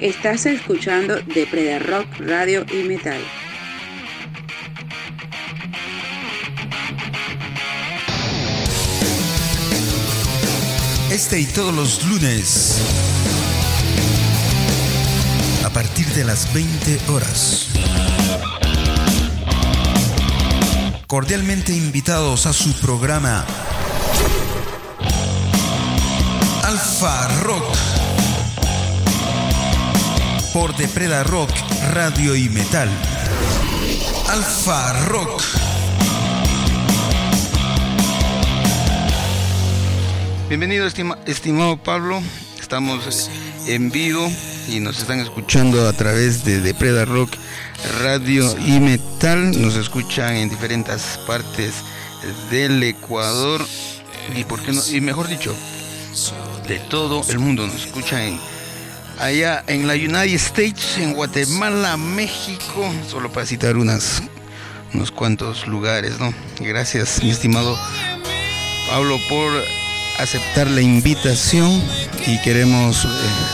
Estás escuchando Depreda Rock, Radio y Metal. Este y todos los lunes, a partir de las 20 horas. Cordialmente invitados a su programa Alfa Rock por Depreda Rock, Radio y Metal. Alfa Rock. Bienvenido, estimado Pablo. Estamos en vivo y nos están escuchando a través de Depreda Rock, Radio y Metal. Nos escuchan en diferentes partes del Ecuador y, ¿por qué no? y mejor dicho, de todo el mundo. Nos escuchan en allá en la United States, en Guatemala, México, solo para citar unas, unos cuantos lugares, ¿no? Gracias, mi estimado Pablo, por aceptar la invitación y queremos eh,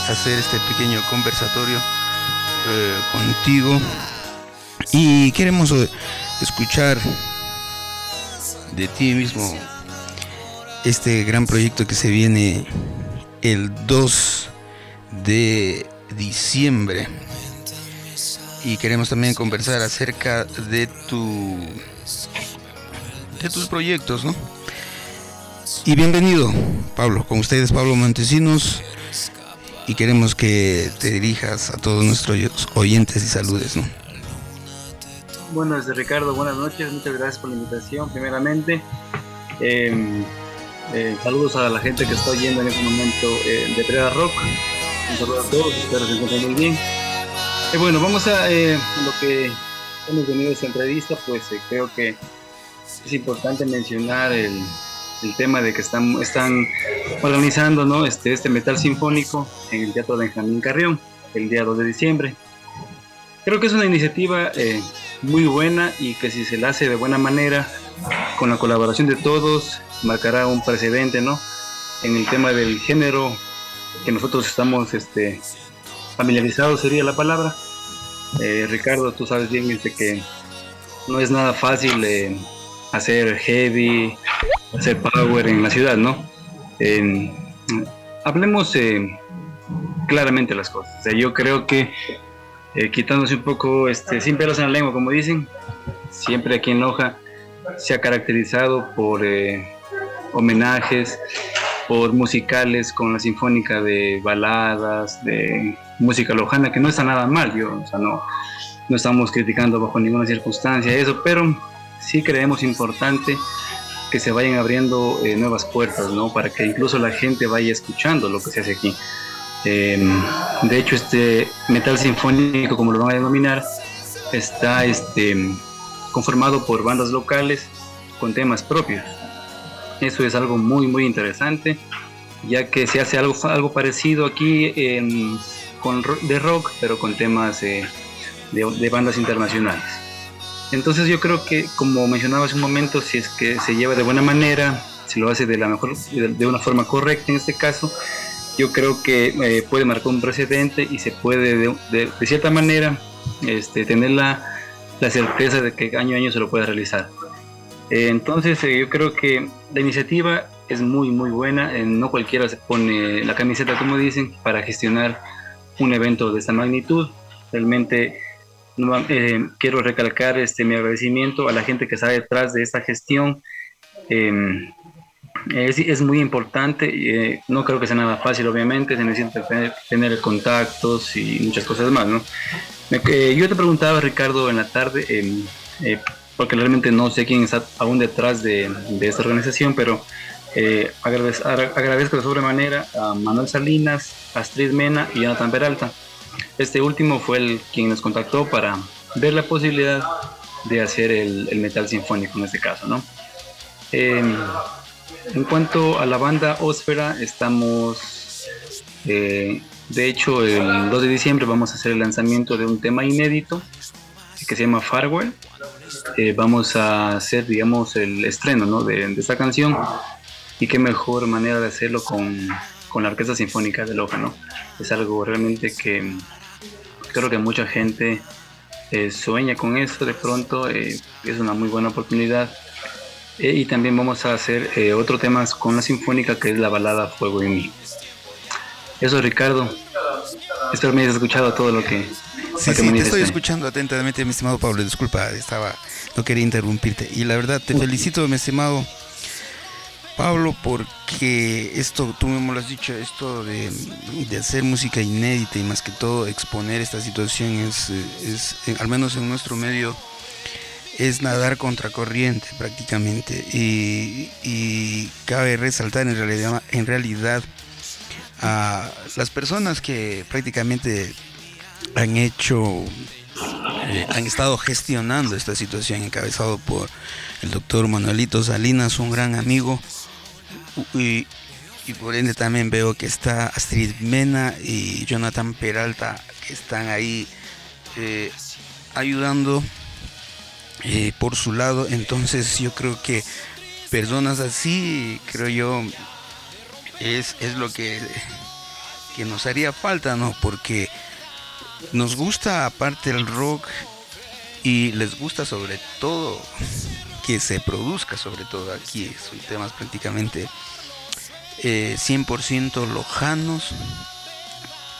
hacer este pequeño conversatorio eh, contigo y queremos eh, escuchar de ti mismo este gran proyecto que se viene el 2 de diciembre. Y queremos también conversar acerca de tu de tus proyectos, ¿no? Y bienvenido, Pablo, con ustedes Pablo Montesinos y queremos que te dirijas a todos nuestros oyentes y saludes, ¿no? Bueno, desde Ricardo, buenas noches, muchas gracias por la invitación, primeramente. Em, eh, saludos a la gente que está oyendo en este momento eh, de Preda Rock. Un saludo a todos, espero que se encuentren muy bien. Eh, bueno, vamos a eh, lo que hemos venido a esta entrevista, pues eh, creo que es importante mencionar el, el tema de que están, están organizando ¿no? este, este metal sinfónico en el Teatro Benjamín Carrión el día 2 de diciembre. Creo que es una iniciativa eh, muy buena y que si se la hace de buena manera, con la colaboración de todos, marcará un precedente ¿no? en el tema del género que nosotros estamos este, familiarizados, sería la palabra. Eh, Ricardo, tú sabes bien este, que no es nada fácil eh, hacer heavy, hacer power en la ciudad, ¿no? Eh, hablemos claramente las cosas. Yo creo que quitándose un poco, este, sin pelos en la lengua, como dicen, siempre aquí en Loja se ha caracterizado por homenajes, por musicales con la sinfónica de baladas, de música lojana, que no está nada mal, yo, o sea, no, no estamos criticando bajo ninguna circunstancia eso, pero sí creemos importante que se vayan abriendo eh, nuevas puertas, ¿no? Para que incluso la gente vaya escuchando lo que se hace aquí. Eh, de hecho, este metal sinfónico, como lo van a denominar, está este, conformado por bandas locales con temas propios. Eso es algo muy, muy interesante, ya que se hace algo, algo parecido aquí con, de rock, pero con temas de, de, bandas internacionales. Entonces yo creo que, como mencionaba hace un momento, si es que se lleva de buena manera, si lo hace de, la mejor, de, una forma correcta en este caso, yo creo que eh, puede marcar un precedente y se puede de, cierta manera este, tener la, la certeza de que año a año se lo puede realizar. Eh, entonces eh, yo creo que la iniciativa es muy muy buena, eh, no cualquiera se pone la camiseta como dicen para gestionar un evento de esta magnitud. Realmente quiero recalcar este, mi agradecimiento a la gente que está detrás de esta gestión. Em, es, es, muy importante, no creo que sea nada fácil obviamente, se necesita tener, tener contactos y muchas cosas más. ¿no? yo te preguntaba Ricardo en la tarde, em, porque realmente no sé quién está aún detrás de, esta organización, pero eh, agradezco, agradezco de sobremanera a Manuel Salinas, Astrid Mena y Jonathan Peralta. Este último fue el quien nos contactó para ver la posibilidad de hacer el, metal sinfónico en este caso, ¿no? Em, en cuanto a la banda Ósfera, estamos, eh, de hecho, el 2 de diciembre vamos a hacer el lanzamiento de un tema inédito que se llama Farewell eh, vamos a hacer, digamos, el estreno ¿no? de, esta canción. Y qué mejor manera de hacerlo con, con la Orquesta Sinfónica de Loja, ¿no? Es algo realmente que creo que mucha gente eh, sueña con eso de pronto, eh, es una muy buena oportunidad. Eh, y también vamos a hacer otro tema con la Sinfónica que es la balada Fuego en mí. Eso Ricardo, espero me hayas escuchado todo lo que... Sí, sí, te estoy escuchando atentamente, mi estimado Pablo, disculpa, estaba, no quería interrumpirte. Y la verdad, te felicito, mi estimado Pablo, porque esto, tú mismo lo has dicho, esto de, hacer música inédita y más que todo exponer esta situación es, es, eh, al menos en nuestro medio, es nadar contracorriente prácticamente. Y, cabe resaltar en realidad, en realidad a las personas que prácticamente han hecho, eh, han estado gestionando esta situación, encabezado por el doctor Manuelito Salinas, un gran amigo y, por ende también veo que está Astrid Mena y Jonathan Peralta que están ahí eh, ayudando eh, por su lado. Entonces yo creo que personas así, creo yo, es, es lo que, que nos haría falta, ¿no? Porque nos gusta aparte el rock y les gusta sobre todo que se produzca sobre todo aquí. Son temas prácticamente 100% eh, lojanos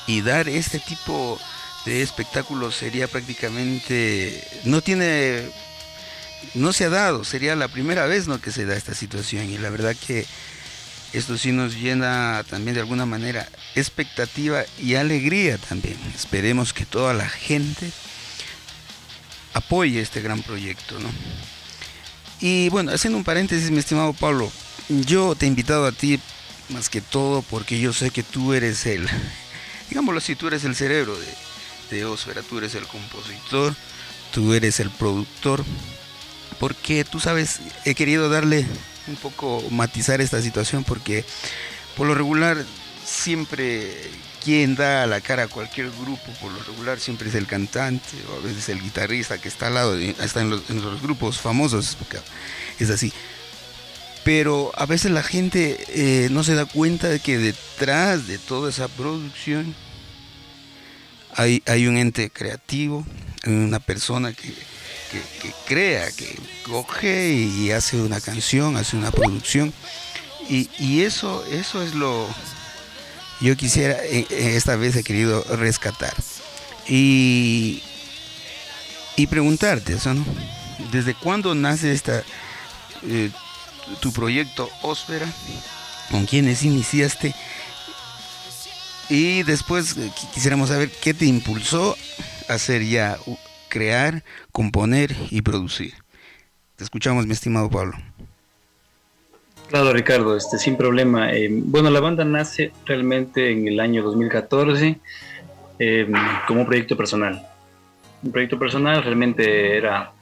y dar este tipo de espectáculos sería prácticamente no tiene no se ha dado sería la primera vez no que se da esta situación y la verdad que esto sí nos llena también de alguna manera expectativa y alegría también. Esperemos que toda la gente apoye este gran proyecto no y bueno, haciendo un paréntesis, mi estimado Pablo, yo te he invitado a ti más que todo porque yo sé que tú eres el, digámoslo así, tú eres el cerebro de, de Osfera, tú eres el compositor, tú eres el productor, porque tú sabes, he querido darle un poco matizar esta situación porque por lo regular siempre quien da la cara a cualquier grupo, por lo regular siempre es el cantante o a veces el guitarrista que está al lado, está en los, en los grupos famosos, es así. Pero a veces la gente eh, no se da cuenta de que detrás de toda esa producción hay, hay un ente creativo, una persona que, que, crea, que coge y hace una canción, hace una producción. Y, eso, eso es lo, yo quisiera, eh, eh, esta vez he querido rescatar. Y, y preguntarte, eso, ¿no? ¿Desde cuándo nace esta, eh, tu proyecto Ósfera? ¿Con quiénes iniciaste? Y después quisiéramos saber qué te impulsó a hacer ya, crear, componer y producir. Te escuchamos, mi estimado Pablo. Claro, Ricardo, este, sin problema. Eh, bueno, la banda nace realmente en el año 2014 em, como un proyecto personal. Un proyecto personal realmente era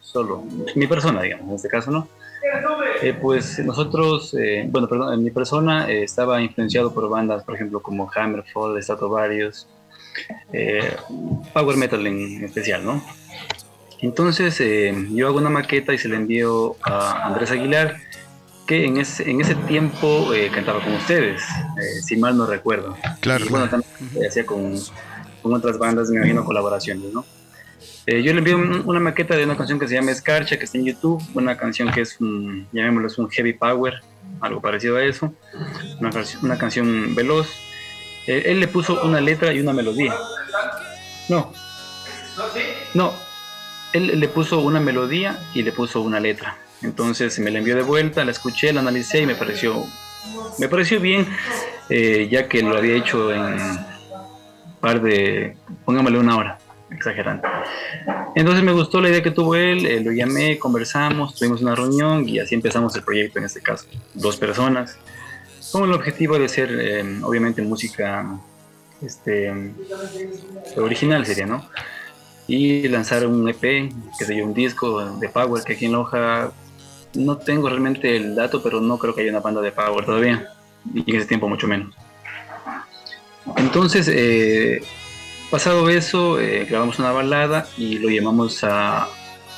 solo mi persona, digamos, en este caso, ¿no? Eh, pues nosotros, eh, bueno, perdón, mi persona estaba influenciado por bandas, por ejemplo, como Hammerfall, Stratovarius, Power Metal en especial, ¿no? Entonces yo hago una maqueta y se la envío a Andrés Aguilar, que en ese, en ese tiempo eh, cantaba con ustedes, eh, si mal no recuerdo. Claro. Y bueno, también hacía con, con, otras bandas, me imagino, colaboraciones, ¿no? Eh, yo le envié una maqueta de una canción que se llama Escarcha, que está en YouTube, una canción que es un, llamémoslo, es un heavy power, algo parecido a eso, una, una canción veloz. Él le puso una letra y una melodía. No. No. Él le puso una melodía y le puso una letra. Entonces me la envió de vuelta, la escuché, la analicé y me pareció, me pareció bien, eh, ya que lo había hecho en par de, póngamele una hora, exagerando. Entonces me gustó la idea que tuvo él, eh, lo llamé, conversamos, tuvimos una reunión y así empezamos el proyecto en este caso, dos personas, con el objetivo de ser, eh, obviamente, música este, original sería, ¿no? y lanzar un EP, que sería un disco de Power, que aquí en Loja no tengo realmente el dato, pero no creo que haya una banda de Power todavía. Y en ese tiempo mucho menos. Entonces, eh, pasado eso, eh, grabamos una balada y lo llamamos a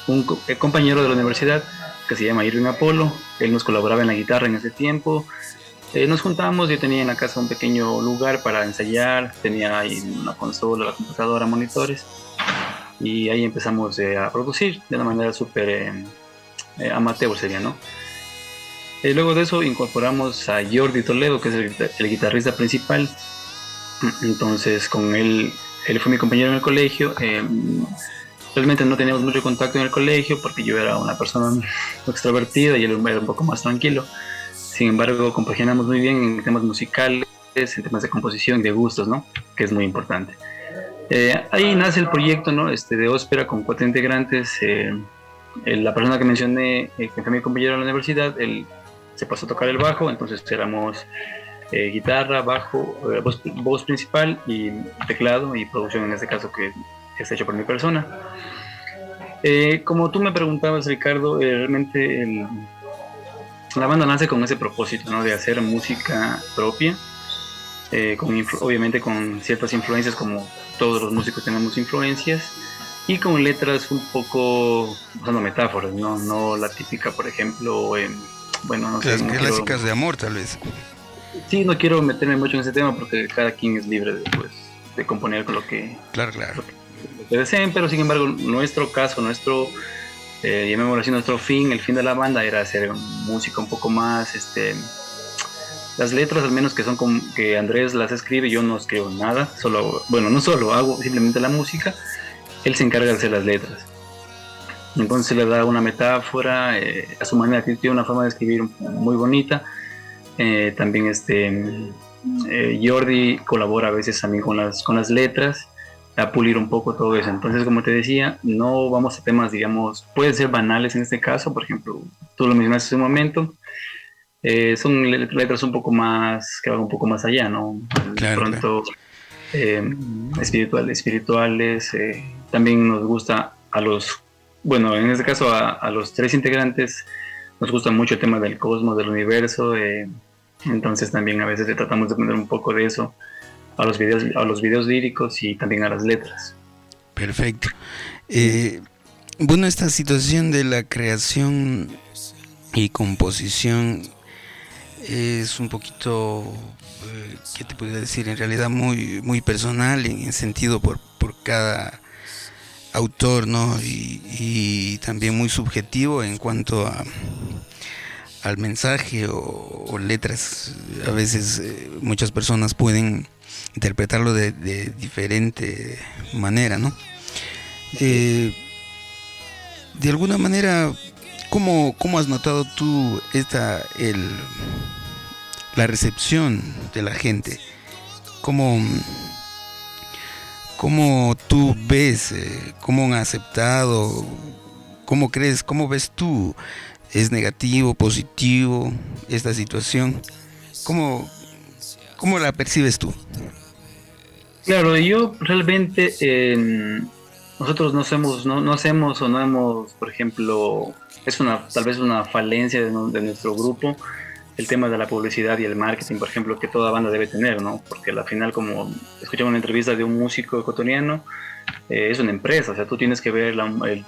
un compañero de la universidad que se llama Irving Apolo. Él nos colaboraba en la guitarra en ese tiempo. Eh, nos juntábamos, yo tenía en la casa un pequeño lugar para ensayar, tenía ahí una consola, la computadora, monitores, y ahí empezamos eh, a producir de una manera súper eh, amateur sería, ¿no? luego de eso incorporamos a Jordi Toledo, que es el, guitarrista principal, entonces con él, él fue mi compañero en el colegio, realmente no teníamos mucho contacto en el colegio porque yo era una persona extrovertida y él era un poco más tranquilo. Sin embargo, compaginamos muy bien en temas musicales, en temas de composición, de gustos, ¿no? Que es muy importante. Eh, ahí nace el proyecto, ¿no? Este, de óspera con cuatro integrantes. Eh, la persona que mencioné, eh, que fue mi compañero en la universidad, él se pasó a tocar el bajo, entonces éramos guitarra, bajo, voz, voz, principal y teclado y producción en este caso que es hecho por mi persona. como tú me preguntabas, Ricardo, realmente el, la banda nace con ese propósito, ¿no? De hacer música propia, eh, con obviamente con ciertas influencias, como todos los músicos tenemos influencias, y con letras un poco usando metáforas, no, no la típica, por ejemplo, bueno, no sé. Clásicas de amor, tal vez. Sí, no quiero meterme mucho en ese tema porque cada quien es libre de, pues, de componer con lo que, claro, claro. Lo que deseen, pero sin embargo, nuestro caso, nuestro eh, llamémoslo así, nuestro fin, el fin de la banda era hacer música un poco más, este, las letras al menos que son como que Andrés las escribe, yo no escribo nada, solo, bueno, no solo hago simplemente la música, él se encarga de hacer las letras. Entonces le da una metáfora, eh, a su manera tiene una forma de escribir muy bonita. Eh, también este eh, Jordi colabora a veces también con las, con las letras a pulir un poco todo eso. Entonces, como te decía, no vamos a temas, digamos, pueden ser banales en este caso, por ejemplo, tú lo mencionaste hace un momento, eh, son letras un poco más, que van un poco más allá, ¿no? Claro, pronto, eh, espirituales, espirituales, eh, también nos gusta a los, bueno, en este caso a, a, los tres integrantes, nos gusta mucho el tema del cosmos, del universo, entonces también a veces tratamos de poner un poco de eso a los videos, a los videos líricos y también a las letras. Perfecto. Eh, bueno, esta situación de la creación y composición es un poquito, eh, ¿qué te podría decir? En realidad muy, muy personal en sentido por, por cada autor, ¿no? Y, también muy subjetivo en cuanto a al mensaje o, letras. A veces eh, muchas personas pueden interpretarlo de, diferente manera, ¿no? Eh, de alguna manera, ¿cómo, ¿cómo, has notado tú esta, el, la recepción de la gente? ¿Cómo, cómo tú ves, eh, cómo han aceptado, cómo crees, cómo ves tú, es negativo, positivo esta situación? ¿Cómo, cómo la percibes tú? Claro, yo realmente nosotros no hacemos, no, hacemos o no hemos, por ejemplo, es una tal vez una falencia de, nuestro grupo el tema de la publicidad y el marketing, por ejemplo, que toda banda debe tener, ¿no? Porque al final, como escuchamos una entrevista de un músico ecuatoriano, eh, es una empresa, o sea, tú tienes que ver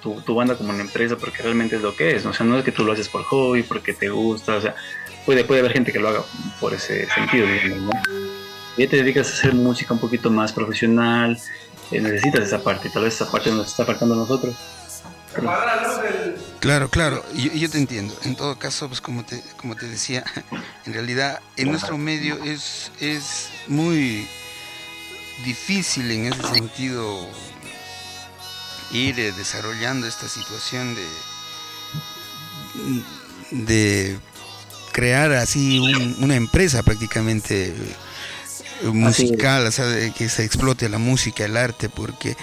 tu, banda como una empresa porque realmente es lo que es, o sea, no es que tú lo haces por hobby, porque te gusta, o sea, puede, puede haber gente que lo haga por ese sentido, digamos, ¿no? Ya te dedicas a hacer música un poquito más profesional, eh, necesitas esa parte, tal vez esa parte nos está faltando a nosotros. Claro, claro, yo, yo, te entiendo. En todo caso, pues como te, como te decía, en realidad en nuestro medio es, es muy difícil en ese sentido ir eh, desarrollando esta situación de, de crear así una empresa prácticamente musical, o sea, que se explote la música, el arte, porque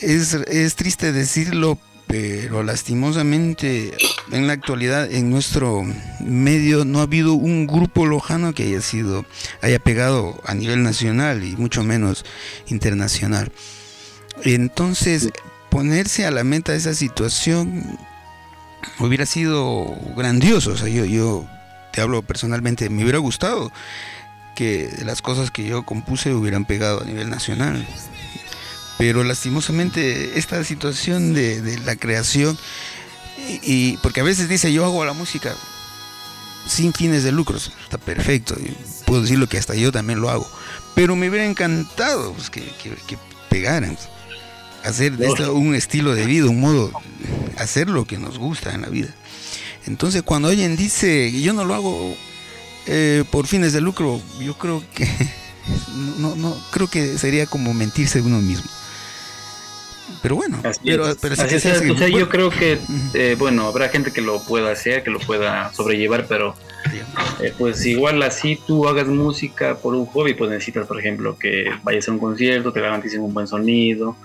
es, es triste decirlo, pero lastimosamente en la actualidad en nuestro medio no ha habido un grupo lojano que haya sido, haya pegado a nivel nacional y mucho menos internacional. Entonces, ponerse a la meta esa situación hubiera sido grandioso. O sea, yo, yo te hablo personalmente, me hubiera gustado las cosas que yo compuse hubieran pegado a nivel nacional. Pero lastimosamente esta situación de, la creación, y, porque a veces dice yo hago la música, sin fines de lucro, está perfecto, puedo decirlo que hasta yo también lo hago, pero me hubiera encantado pues, que, que, pegaran, hacer un estilo de vida, un modo, hacer lo que nos gusta en la vida. Entonces cuando alguien dice, yo no lo hago eh, por fines de lucro, yo creo que no, no, creo que sería como mentirse uno mismo. Pero bueno, pero, yo creo que, eh, bueno, habrá gente que lo pueda hacer, que lo pueda sobrellevar, pero eh, pues igual así tú hagas música por un hobby, pues necesitas, por ejemplo, que vayas a un concierto, te garanticen un buen sonido,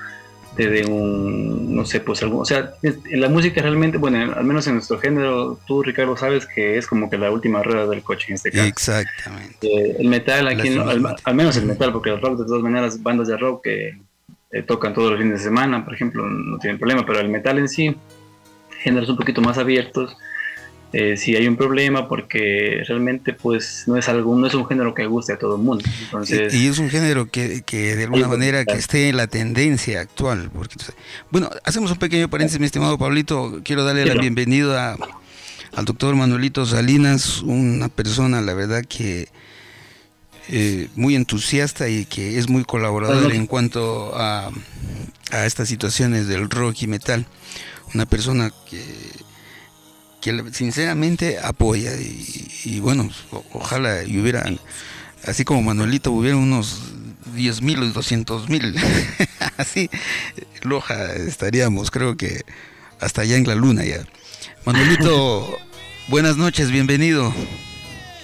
de un, no sé, pues algo, o sea, la música realmente, bueno, al menos en nuestro género, tú Ricardo sabes que es como que la última rueda del coche en este caso. Exactamente. Eh, el metal aquí, al, menos el metal, porque el rock de todas maneras, bandas de rock que eh, tocan todos los fines de semana, por ejemplo, no tienen problema, pero el metal en sí, géneros un poquito más abiertos, eh, si hay un problema porque realmente pues no es algo no es un género que guste a todo el mundo. Entonces y, es un género que, que de alguna manera que esté en la tendencia actual porque bueno hacemos un pequeño paréntesis mi estimado Pablito. Quiero darle la bienvenida al doctor Manuelito Salinas una persona la verdad que eh, muy entusiasta y que es muy colaborador en cuanto a, a estas situaciones del rock y metal. Una persona que que sinceramente apoya y, bueno, ojalá y hubieran, así como Manuelito, hubiera unos 10 mil o 200 mil, así Loja estaríamos, creo que hasta allá en la luna ya. Manuelito, buenas noches, bienvenido.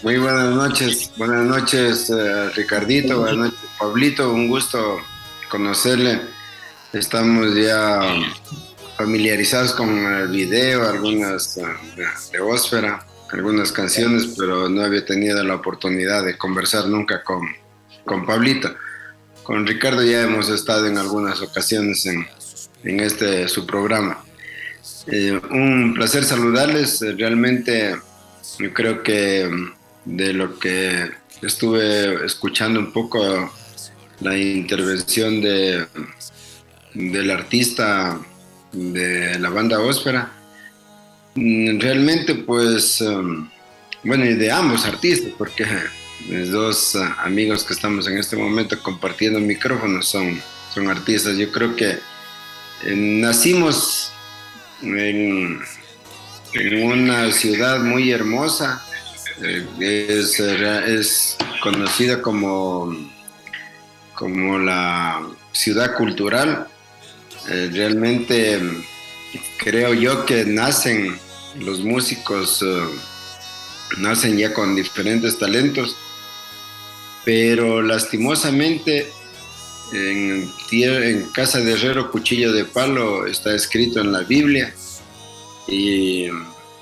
Muy buenas noches, buenas noches eh, Ricardito, buenas noches Pablito, un gusto conocerle. Estamos ya familiarizados con el video, algunas eh, de Ósfera, algunas canciones, pero no había tenido la oportunidad de conversar nunca con, con Pablito. Con Ricardo ya hemos estado en algunas ocasiones en, en este su programa. Eh, un placer saludarles, eh, realmente yo creo que mm, de lo que estuve escuchando un poco la intervención de, del artista de la banda Óspera. Mm, realmente, pues, um, bueno, y de ambos artistas, porque mis dos uh, amigos que estamos en este momento compartiendo micrófonos son, son artistas. Yo creo que eh, nacimos en, una ciudad muy hermosa, eh, es, es conocida como, como la ciudad cultural eh, realmente creo yo que nacen los músicos, eh, nacen ya con diferentes talentos, pero lastimosamente en, en casa de herrero cuchillo de palo está escrito en la Biblia y,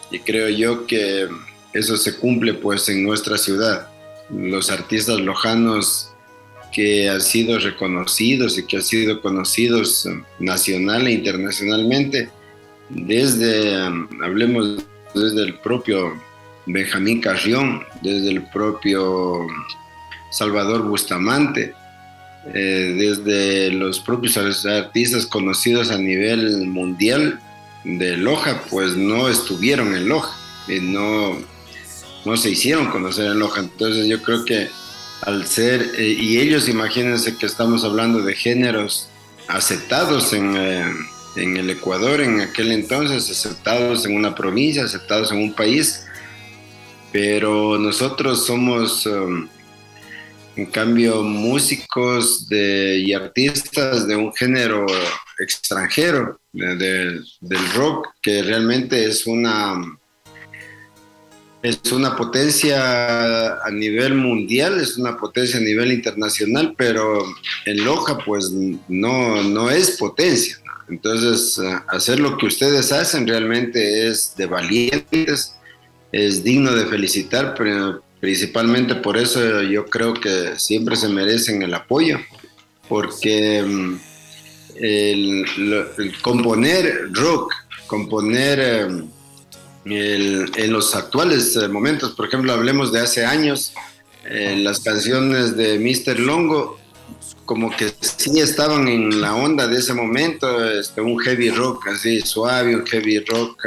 y creo yo que eso se cumple pues en nuestra ciudad. Los artistas lojanos que han sido reconocidos y que han sido conocidos nacional e internacionalmente, desde, um, hablemos desde el propio Benjamín Carrión, desde el propio Salvador Bustamante, eh, desde los propios artistas conocidos a nivel mundial de Loja, pues no estuvieron en Loja y no, no se hicieron conocer en Loja. Entonces yo creo que al ser, eh, y ellos imagínense que estamos hablando de géneros aceptados en, eh, en, el Ecuador en aquel entonces, aceptados en una provincia, aceptados en un país, pero nosotros somos, um, en cambio, músicos de, y artistas de un género extranjero, del rock, que realmente es una es una potencia a nivel mundial, es una potencia a nivel internacional, pero en Loja pues no, no es potencia. Entonces, hacer lo que ustedes hacen realmente es de valientes, es digno de felicitar, pero principalmente por eso yo creo que siempre se merecen el apoyo, porque mm, el, componer rock, componer... Eh, en los actuales eh, momentos. Por ejemplo, hablemos de hace años, eh, las canciones de Mr. Longo, como que sí estaban en la onda de ese momento, este, un heavy rock así suave, un heavy rock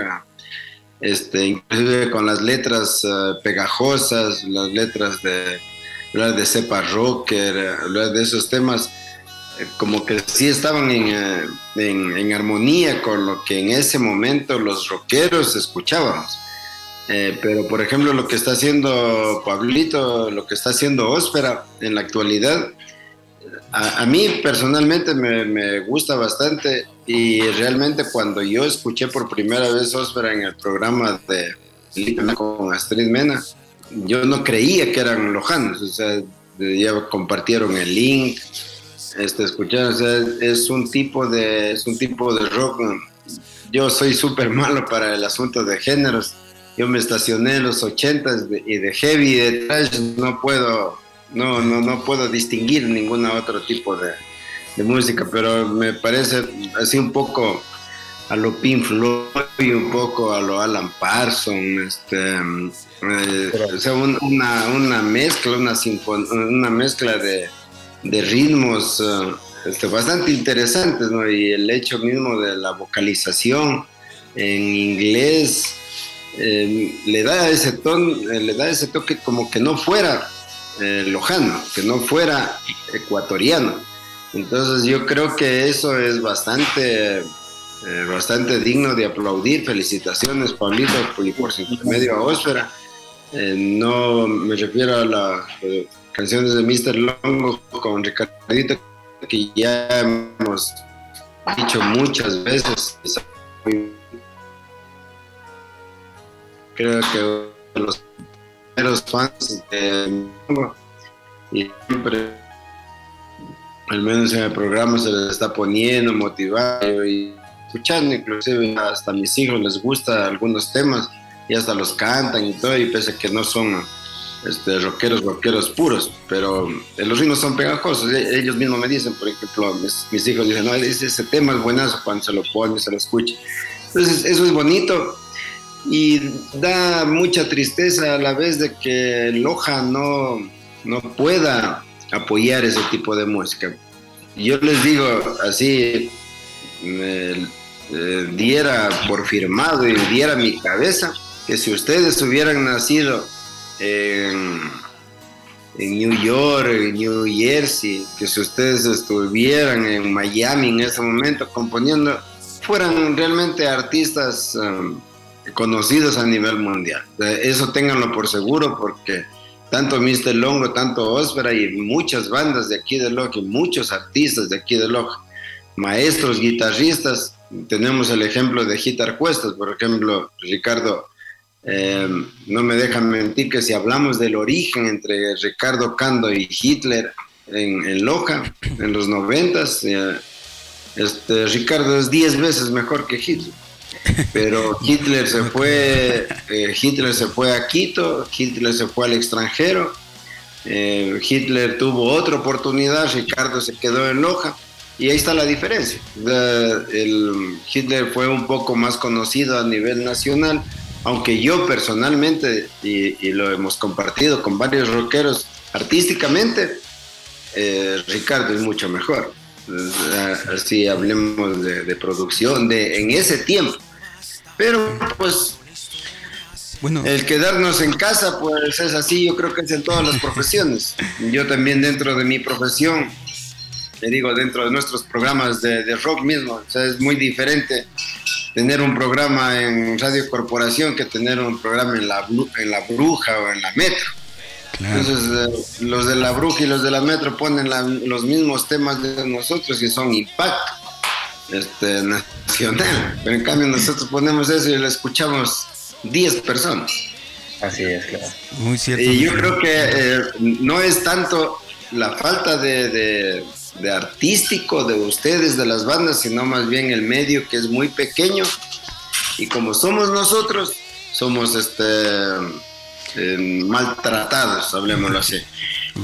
este, inclusive con las letras eh, pegajosas, las letras de de cepa rocker, hablar de esos temas, eh, como que sí estaban en, en, armonía con lo que en ese momento los rockeros escuchábamos. pero por ejemplo lo que está haciendo Pablito, lo que está haciendo Óspera en la actualidad, a, mí personalmente me, gusta bastante y realmente cuando yo escuché por primera vez Ósfera en el programa de con Astrid Mena, yo no creía que eran lojanos, o sea, ya compartieron el link, este, escucharon, o sea, es un tipo de, es un tipo de rock. Yo soy súper malo para el asunto de géneros. Yo me estacioné en los 80 y de heavy, de trash, no puedo, no, no, no puedo distinguir ningún otro tipo de, música, pero me parece así un poco a lo Pink Floyd, un poco a lo Alan Parsons, este, eh, o sea, una, una, mezcla, una, una mezcla de, de ritmos eh, este, bastante interesantes, ¿no? Y el hecho mismo de la vocalización en inglés eh, le da ese ton, le da ese toque como que no fuera eh, lojano, que no fuera ecuatoriano. Entonces yo creo que eso es bastante, eh, bastante digno de aplaudir. Felicitaciones, Pablito, y por su intermedio a Ósfera. Eh, no me refiero a las canciones de Mr. Longo con Ricardito, que ya hemos dicho muchas veces. Creo que los los fans de y siempre al menos en el programa se les está poniendo, motivando y escuchando, inclusive hasta mis hijos les gusta algunos temas y hasta los cantan y todo, y pese a que no son este, rockeros, rockeros puros, pero eh, los ritmos son pegajosos, e, ellos mismos me dicen, por ejemplo, mis, hijos dicen, no, ese, ese, tema es buenazo cuando se lo ponen, se lo escucha. Entonces, eso es bonito y da mucha tristeza a la vez de que Loja no, no pueda apoyar ese tipo de música. Yo les digo así, me, eh, diera por firmado y diera mi cabeza que si ustedes hubieran nacido en, en New York, en New Jersey, que si ustedes estuvieran en Miami en ese momento componiendo, fueran realmente artistas um, conocidos a nivel mundial. Eso ténganlo por seguro porque tanto Mr. Longo, tanto Ósfera y muchas bandas de aquí de Loja, muchos artistas de aquí de Loja, maestros, guitarristas, tenemos el ejemplo de Gitar Cuestas, por ejemplo, Ricardo, eh, no me dejan mentir que si hablamos del origen entre Ricardo Cando y Hitler en, Loja, en los noventas, eh, este, Ricardo es diez veces mejor que Hitler pero Hitler se fue, eh, Hitler se fue a Quito, Hitler se fue al extranjero, eh, Hitler tuvo otra oportunidad, Ricardo se quedó en Loja, y ahí está la diferencia. el, Hitler fue un poco más conocido a nivel nacional, aunque yo personalmente, y, lo hemos compartido con varios rockeros, artísticamente, eh, Ricardo es mucho mejor. Así hablemos de, de, producción, de en ese tiempo. Pero pues bueno. el quedarnos en casa pues es así, yo creo que es en todas las profesiones. Yo también dentro de mi profesión, le digo, dentro de nuestros programas de, rock mismo, o sea, es muy diferente tener un programa en Radio Corporación que tener un programa en la, en la Bruja o en la Metro. Entonces, eh, los de la Bruja y los de la Metro ponen los mismos temas de nosotros y son impacto este, nacional. Pero en cambio nosotros ponemos eso y lo escuchamos 10 personas. Así es, claro. Muy cierto. Y yo creo que eh, no es tanto la falta de, de, artístico de ustedes, de las bandas, sino más bien el medio que es muy pequeño. Y como somos nosotros, somos este eh, maltratados, hablemoslo así.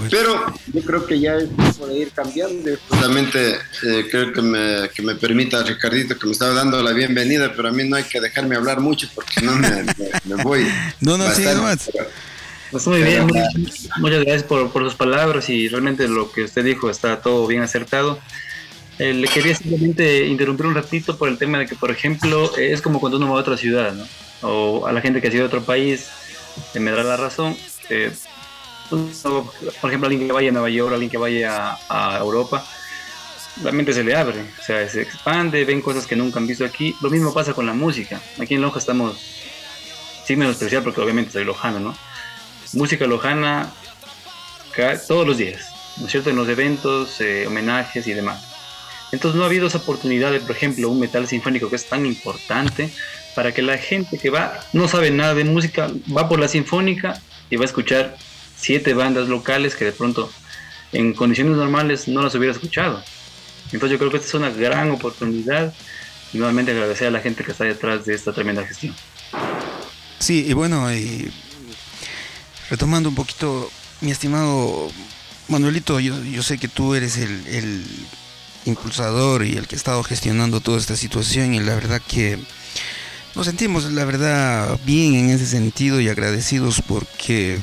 Pero yo creo que ya es tiempo de ir cambiando. Justamente eh, creo que me, que me permita Ricardito que me estaba dando la bienvenida, pero a mí no hay que dejarme hablar mucho porque no me, me, voy. No, no, sí, nomás. Pues muy bien, muchas gracias por, por sus palabras y realmente lo que usted dijo está todo bien acertado. Eh, le quería simplemente interrumpir un ratito por el tema de que, por ejemplo, eh, es como cuando uno va a otra ciudad, ¿no? O a la gente que ha sido de otro país, me dará la razón. Eh, por ejemplo, alguien que vaya a Nueva York, alguien que vaya a, Europa, la mente se le abre, o sea, se expande, ven cosas que nunca han visto aquí. Lo mismo pasa con la música. Aquí en Loja estamos, sin menospreciar, porque obviamente soy lojano, ¿no? Música lojana todos los días, ¿no es cierto? En los eventos, eh, homenajes y demás. Entonces no ha habido esa oportunidad de, por ejemplo, un metal sinfónico que es tan importante para que la gente que va, no sabe nada de música, va por la sinfónica y va a escuchar siete bandas locales que de pronto en condiciones normales no las hubiera escuchado. Entonces yo creo que esta es una gran oportunidad y nuevamente agradecer a la gente que está detrás de esta tremenda gestión. Sí, y bueno, y retomando un poquito, mi estimado Manuelito, yo, yo sé que tú eres el, impulsador y el que ha estado gestionando toda esta situación y la verdad que nos sentimos la verdad bien en ese sentido y agradecidos porque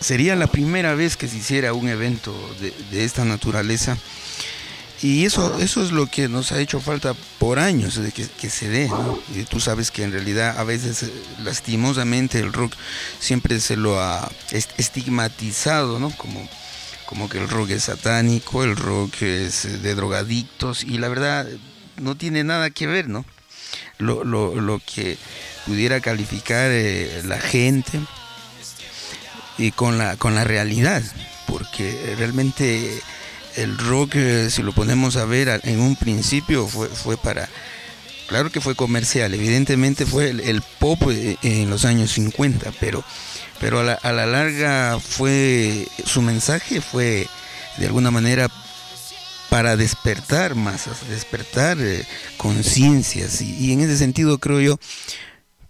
sería la primera vez que se hiciera un evento de, esta naturaleza. Y eso, eso es lo que nos ha hecho falta por años, de que, se dé. Y tú sabes que en realidad a veces eh, lastimosamente el rock siempre se lo ha estigmatizado, ¿no? Como, como que el rock es satánico, el rock es de drogadictos, y la verdad no tiene nada que ver, ¿no? Lo, lo, lo que pudiera calificar eh, la gente y con la, con la realidad, porque realmente el rock, eh, si lo ponemos a ver, en un principio fue, fue para, claro que fue comercial, evidentemente fue el, pop eh, en los años 50, pero, pero a, la, a la larga fue, su mensaje fue de alguna manera para despertar masas, despertar eh, conciencias. Y, y, en ese sentido creo yo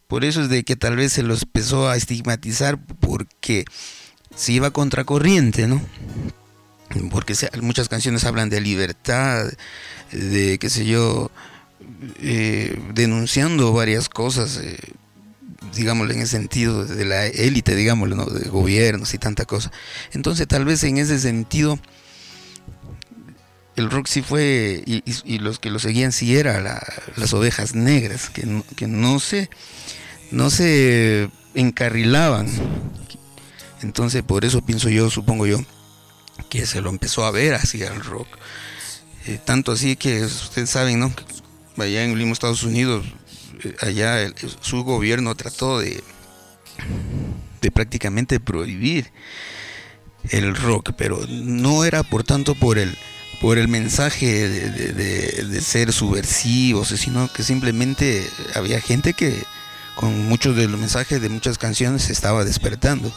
por eso es de que tal vez se los empezó a estigmatizar porque se iba contracorriente, ¿no? Porque muchas canciones hablan de libertad, de qué sé yo, eh, denunciando varias cosas, eh, digámoslo en ese sentido, de la élite, digámoslo, ¿no? de gobiernos y tanta cosa. Entonces tal vez en ese sentido el rock sí fue, y, los que lo seguían sí eran las ovejas negras, que que no sé no se encarrilaban. Entonces por eso pienso yo, supongo yo, que se lo empezó a ver así al rock. Eh, tanto así que ustedes saben, ¿no? Allá en el Estados Unidos, eh, allá su gobierno trató de, de prácticamente prohibir el rock, pero no era por tanto por el por el mensaje de, de ser subversivos, sino que simplemente había gente que con muchos de los mensajes de muchas canciones se estaba despertando.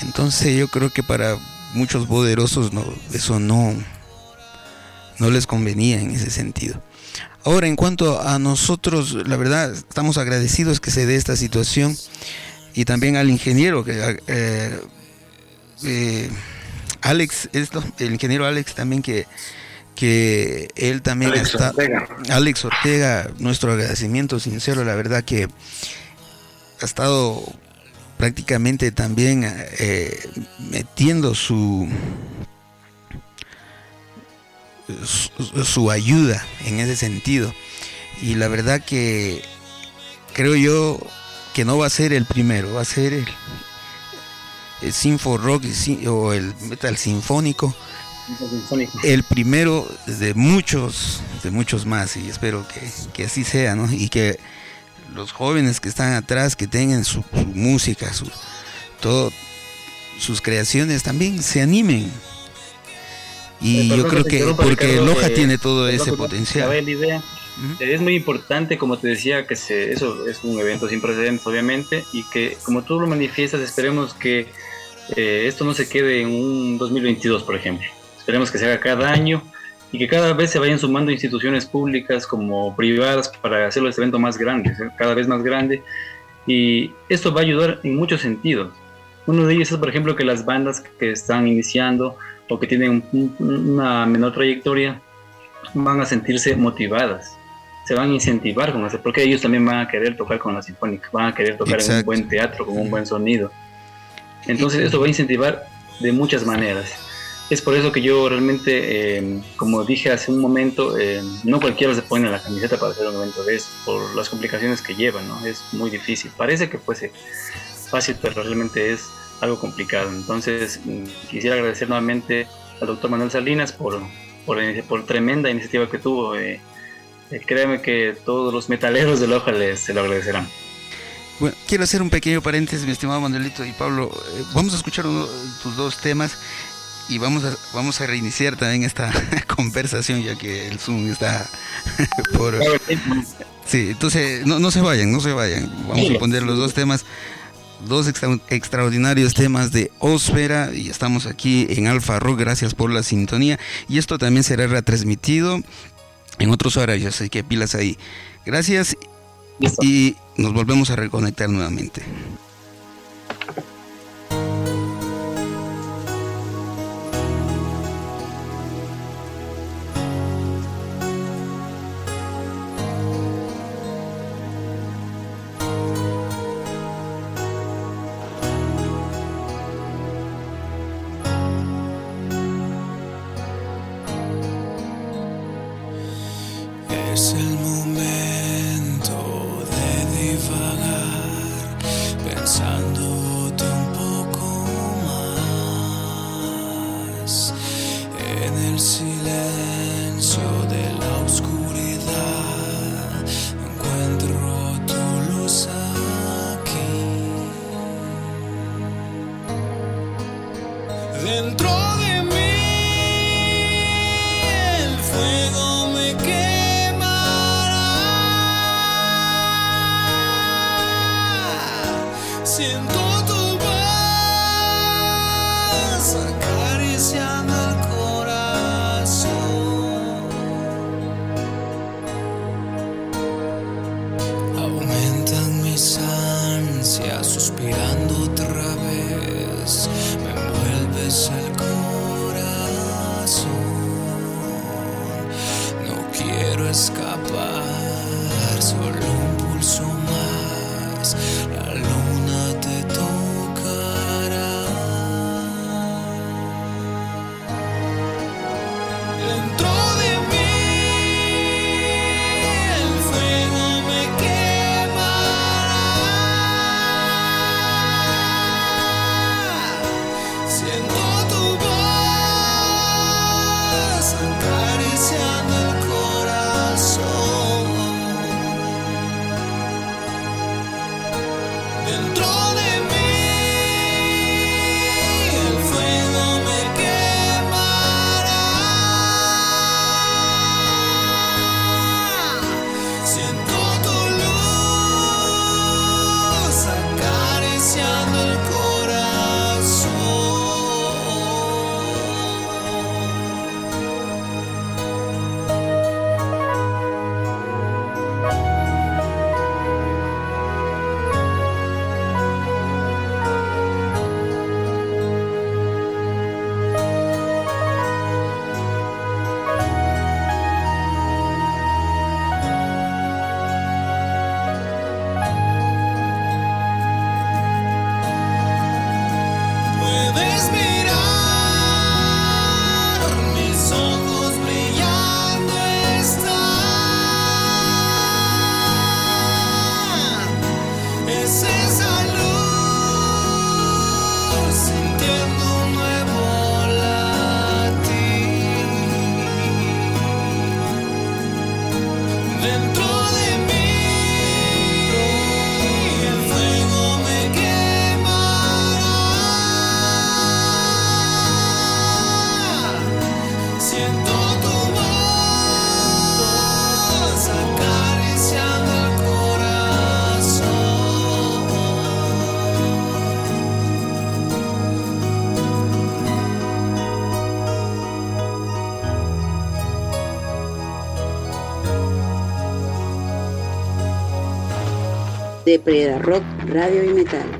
Entonces yo creo que para muchos poderosos no, eso no, no les convenía en ese sentido. Ahora, en cuanto a nosotros, la verdad, estamos agradecidos que se dé esta situación y también al ingeniero, que eh, eh, Alex, esto, el ingeniero Alex también que, que él también está, Alex Ortega, nuestro agradecimiento sincero, la verdad que ha estado prácticamente también eh, metiendo su, su, ayuda en ese sentido. Y la verdad que creo yo que no va a ser el primero, va a ser el, el Sinfo Rock o el Metal Sinfónico. El primero de muchos, de muchos más, y espero que, que así sea, ¿no? Y que los jóvenes que están atrás, que tengan su, música, su, todo, sus creaciones también se animen. Y yo creo que, porque Loja tiene todo ese potencial. Es muy importante, como te decía, que se, eso es un evento sin precedentes, obviamente, y que como tú lo manifiestas, esperemos que eh, esto no se quede en un 2022, por ejemplo. Esperemos que se haga cada año y que cada vez se vayan sumando instituciones públicas como privadas para hacerlo este evento más grande, cada vez más grande. Y esto va a ayudar en muchos sentidos. Uno de ellos es, por ejemplo, que las bandas que están iniciando o que tienen una menor trayectoria van a sentirse motivadas, se van a incentivar con eso, porque ellos también van a querer tocar con la sinfónica, van a querer tocar en un buen teatro, con un buen sonido. Entonces, esto va a incentivar de muchas maneras. Es por eso que yo realmente, eh, como dije hace un momento, eh, no cualquiera se pone la camiseta para hacer un evento de eso, por las complicaciones que lleva, ¿no? Es muy difícil. Parece que fuese fácil, pero realmente es algo complicado. Entonces, mm, quisiera agradecer nuevamente al doctor Manuel Salinas por, por, por tremenda iniciativa que tuvo. Eh, créeme que todos los metaleros de Loja les, se lo agradecerán. Bueno, quiero hacer un pequeño paréntesis, mi estimado Manuelito y Pablo. vamos a escuchar tus dos temas y vamos a, vamos a reiniciar también esta conversación ya que el Zoom está por... Sí, entonces no, no se vayan, no se vayan. Vamos a poner los dos temas, dos extraordinarios temas de Ósfera y estamos aquí en Alfa Rock, gracias por la sintonía. Y esto también será retransmitido en otros horarios, así que pilas ahí. Gracias y nos volvemos a reconectar nuevamente. es el de Rock, Radio y Metal.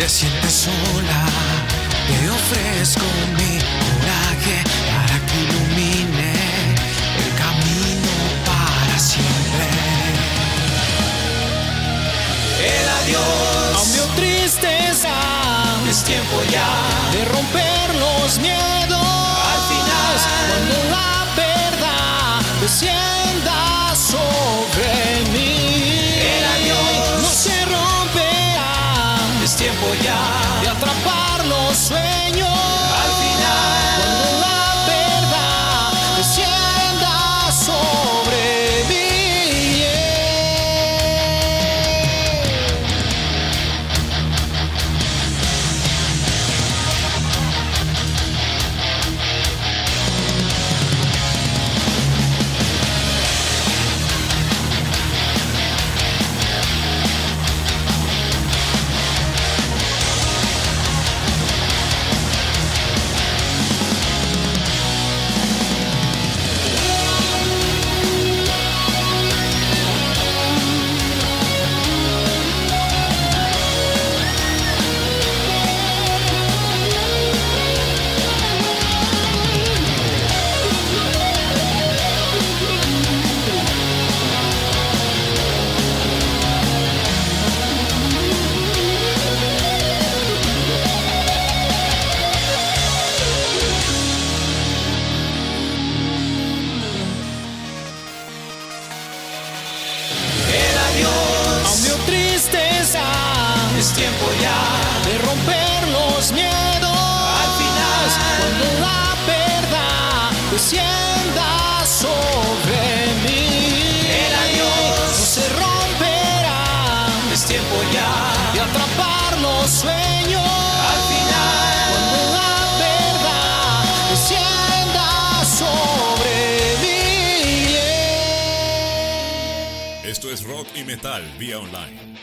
Te sientes sola, te ofrezco mi coraje para que ilumine el camino para siempre. El adiós, aunque tristeza, es tiempo ya de romper los miedos. Vía online.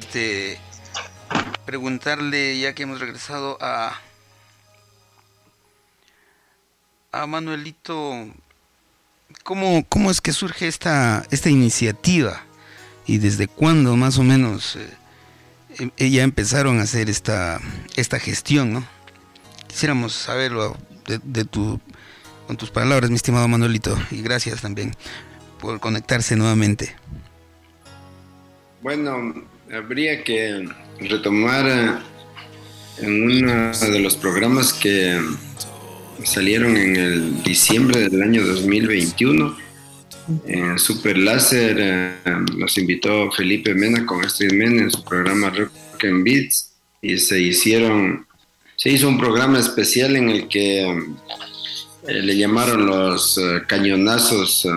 Este, preguntarle, ya que hemos regresado a, a Manuelito, ¿cómo, ¿cómo es que surge esta, esta iniciativa? ¿Y desde cuándo más o menos eh, eh, ya empezaron a hacer esta, esta gestión? ¿no? Quisiéramos saberlo de tu, con tus palabras, mi estimado Manuelito, y gracias también por conectarse nuevamente. Bueno, habría que retomar eh, en uno de los programas que salieron en el diciembre del año 2021. En Super Láser eh, nos invitó Felipe Mena con Astrid Mena en su programa Rock and Beats y se hicieron, se hizo un programa especial en el que eh, le llamaron los eh, cañonazos, eh,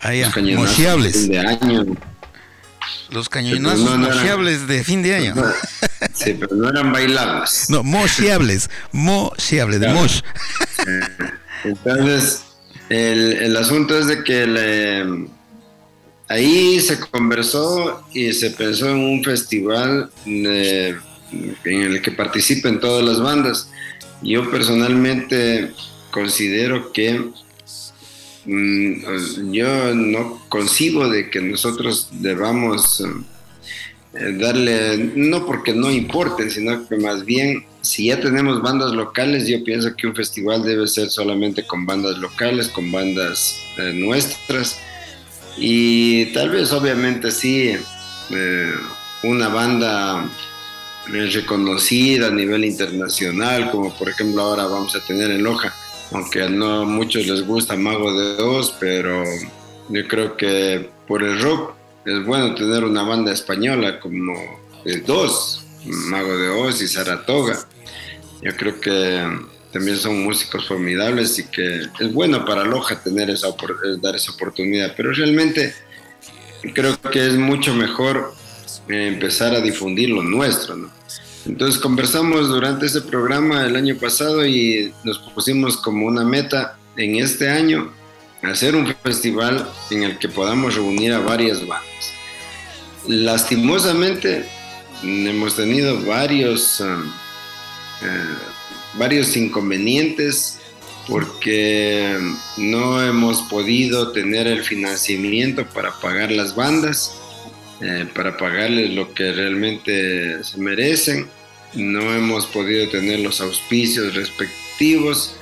Ah, ya, los cañonazos de fin de año. Los cañonazos no, no eran- de fin de año. Sí, pero no eran bailables. No, mocheables. Mocheables, de Claro. mosh. Entonces, el, el asunto es de que le- ahí se conversó y se pensó en un festival eh, en el que participen todas las bandas. Yo personalmente considero que mm, yo no concibo de que nosotros debamos eh, darle, no porque no importen, sino que más bien si ya tenemos bandas locales, yo pienso que un festival debe ser solamente con bandas locales, con bandas eh, nuestras. Y tal vez, obviamente, sí, eh, una banda reconocida a nivel internacional, como por ejemplo ahora vamos a tener en Loja, aunque no muchos les gusta Mago de Oz, pero yo creo que por el rock es bueno tener una banda española como dos, Mago de Oz y Saratoga. Yo creo que también son músicos formidables y que es bueno para Loja tener esa, dar esa oportunidad, pero realmente creo que es mucho mejor empezar a difundir lo nuestro, ¿no? Entonces conversamos durante ese programa el año pasado y nos pusimos como una meta en este año hacer un festival en el que podamos reunir a varias bandas. Lastimosamente hemos tenido varios, um, eh, varios inconvenientes porque no hemos podido tener el financiamiento para pagar las bandas eh, para pagarles lo que realmente se merecen. No hemos podido tener los auspicios respectivos.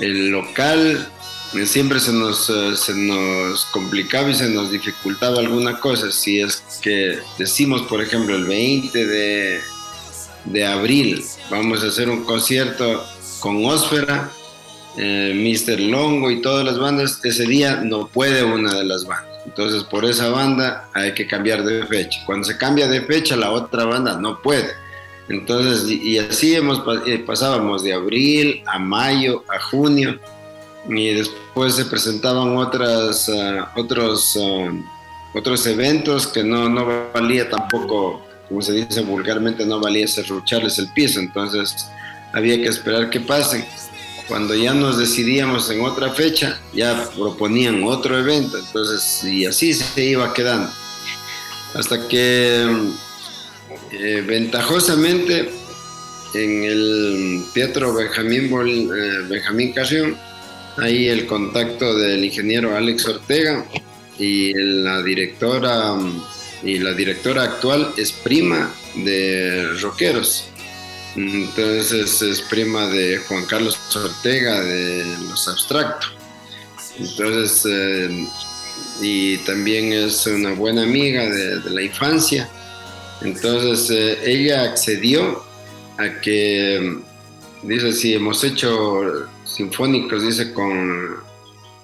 El local eh, siempre se nos, eh, se nos complicaba y se nos dificultaba alguna cosa. Si es que decimos, por ejemplo, el 20 de, de abril vamos a hacer un concierto con Ósfera, Mr. Longo y todas las bandas, ese día no puede una de las bandas. Entonces, por esa banda hay que cambiar de fecha. Cuando se cambia de fecha, la otra banda no puede. Entonces, y así hemos, eh, pasábamos de abril a mayo, a junio, y después se presentaban otras, ah, otros, ah, otros eventos que no, no valía tampoco, como se dice vulgarmente, no valía serrucharles el piso. Entonces, había que esperar que pasen. Cuando ya nos decidíamos en otra fecha, ya proponían otro evento, entonces, y así se iba quedando. Hasta que eh, ventajosamente en el Teatro Benjamín, eh, Benjamín Carrión, ahí el contacto del ingeniero Alex Ortega y la directora y la directora actual es prima de Roqueros. Entonces es prima de Juan Carlos Ortega de Los Abstractos. Entonces, eh, y también es una buena amiga de, la infancia. Entonces eh, ella accedió a que, dice, si hemos hecho sinfónicos, dice, con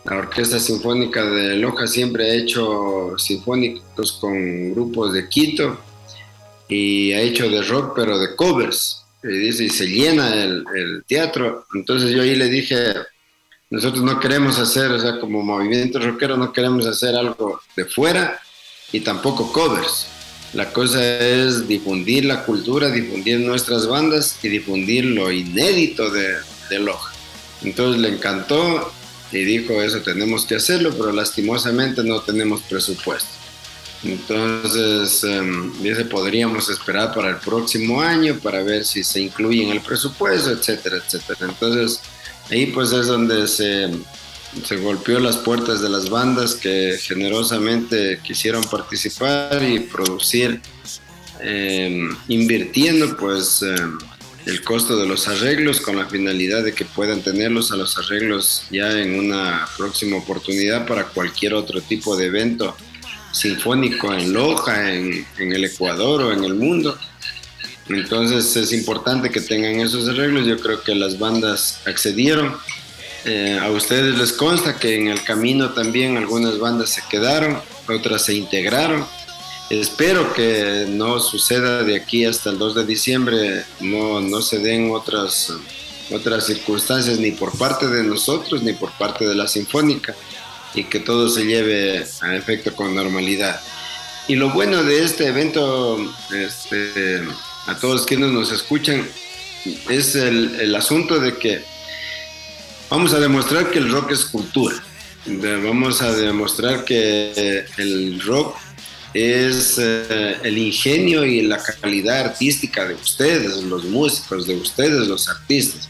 la Orquesta Sinfónica de Loja siempre ha hecho sinfónicos con grupos de Quito y ha hecho de rock, pero de covers y dice, y se llena el, teatro. Entonces yo ahí le dije, nosotros no queremos hacer, o sea, como movimiento rockero, no queremos hacer algo de fuera y tampoco covers. La cosa es difundir la cultura, difundir nuestras bandas y difundir lo inédito de, de Loja. Entonces le encantó y dijo, eso tenemos que hacerlo, pero lastimosamente no tenemos presupuesto. Entonces, em, dice, podríamos esperar para el próximo año para ver si se incluye en el presupuesto, etcétera, etcétera. Entonces, ahí pues es donde se, se golpeó las puertas de las bandas que generosamente quisieron participar y producir, em, invirtiendo pues em, el costo de los arreglos con la finalidad de que puedan tenerlos a los arreglos ya en una próxima oportunidad para cualquier otro tipo de evento sinfónico en Loja, en, el Ecuador o en el mundo. Entonces es importante que tengan esos arreglos. Yo creo que las bandas accedieron. Eh, a ustedes les consta que en el camino también algunas bandas se quedaron, otras se integraron. Espero que no suceda de aquí hasta el 2 de diciembre, no, no se den otras, otras circunstancias ni por parte de nosotros ni por parte de la Sinfónica y que todo se lleve a efecto con normalidad. Y lo bueno de este evento, este, a todos quienes nos escuchan, es el, el, asunto de que vamos a demostrar que el rock es cultura. Vamos a demostrar que el rock es eh, el ingenio y la calidad artística de ustedes, los músicos, de ustedes, los artistas.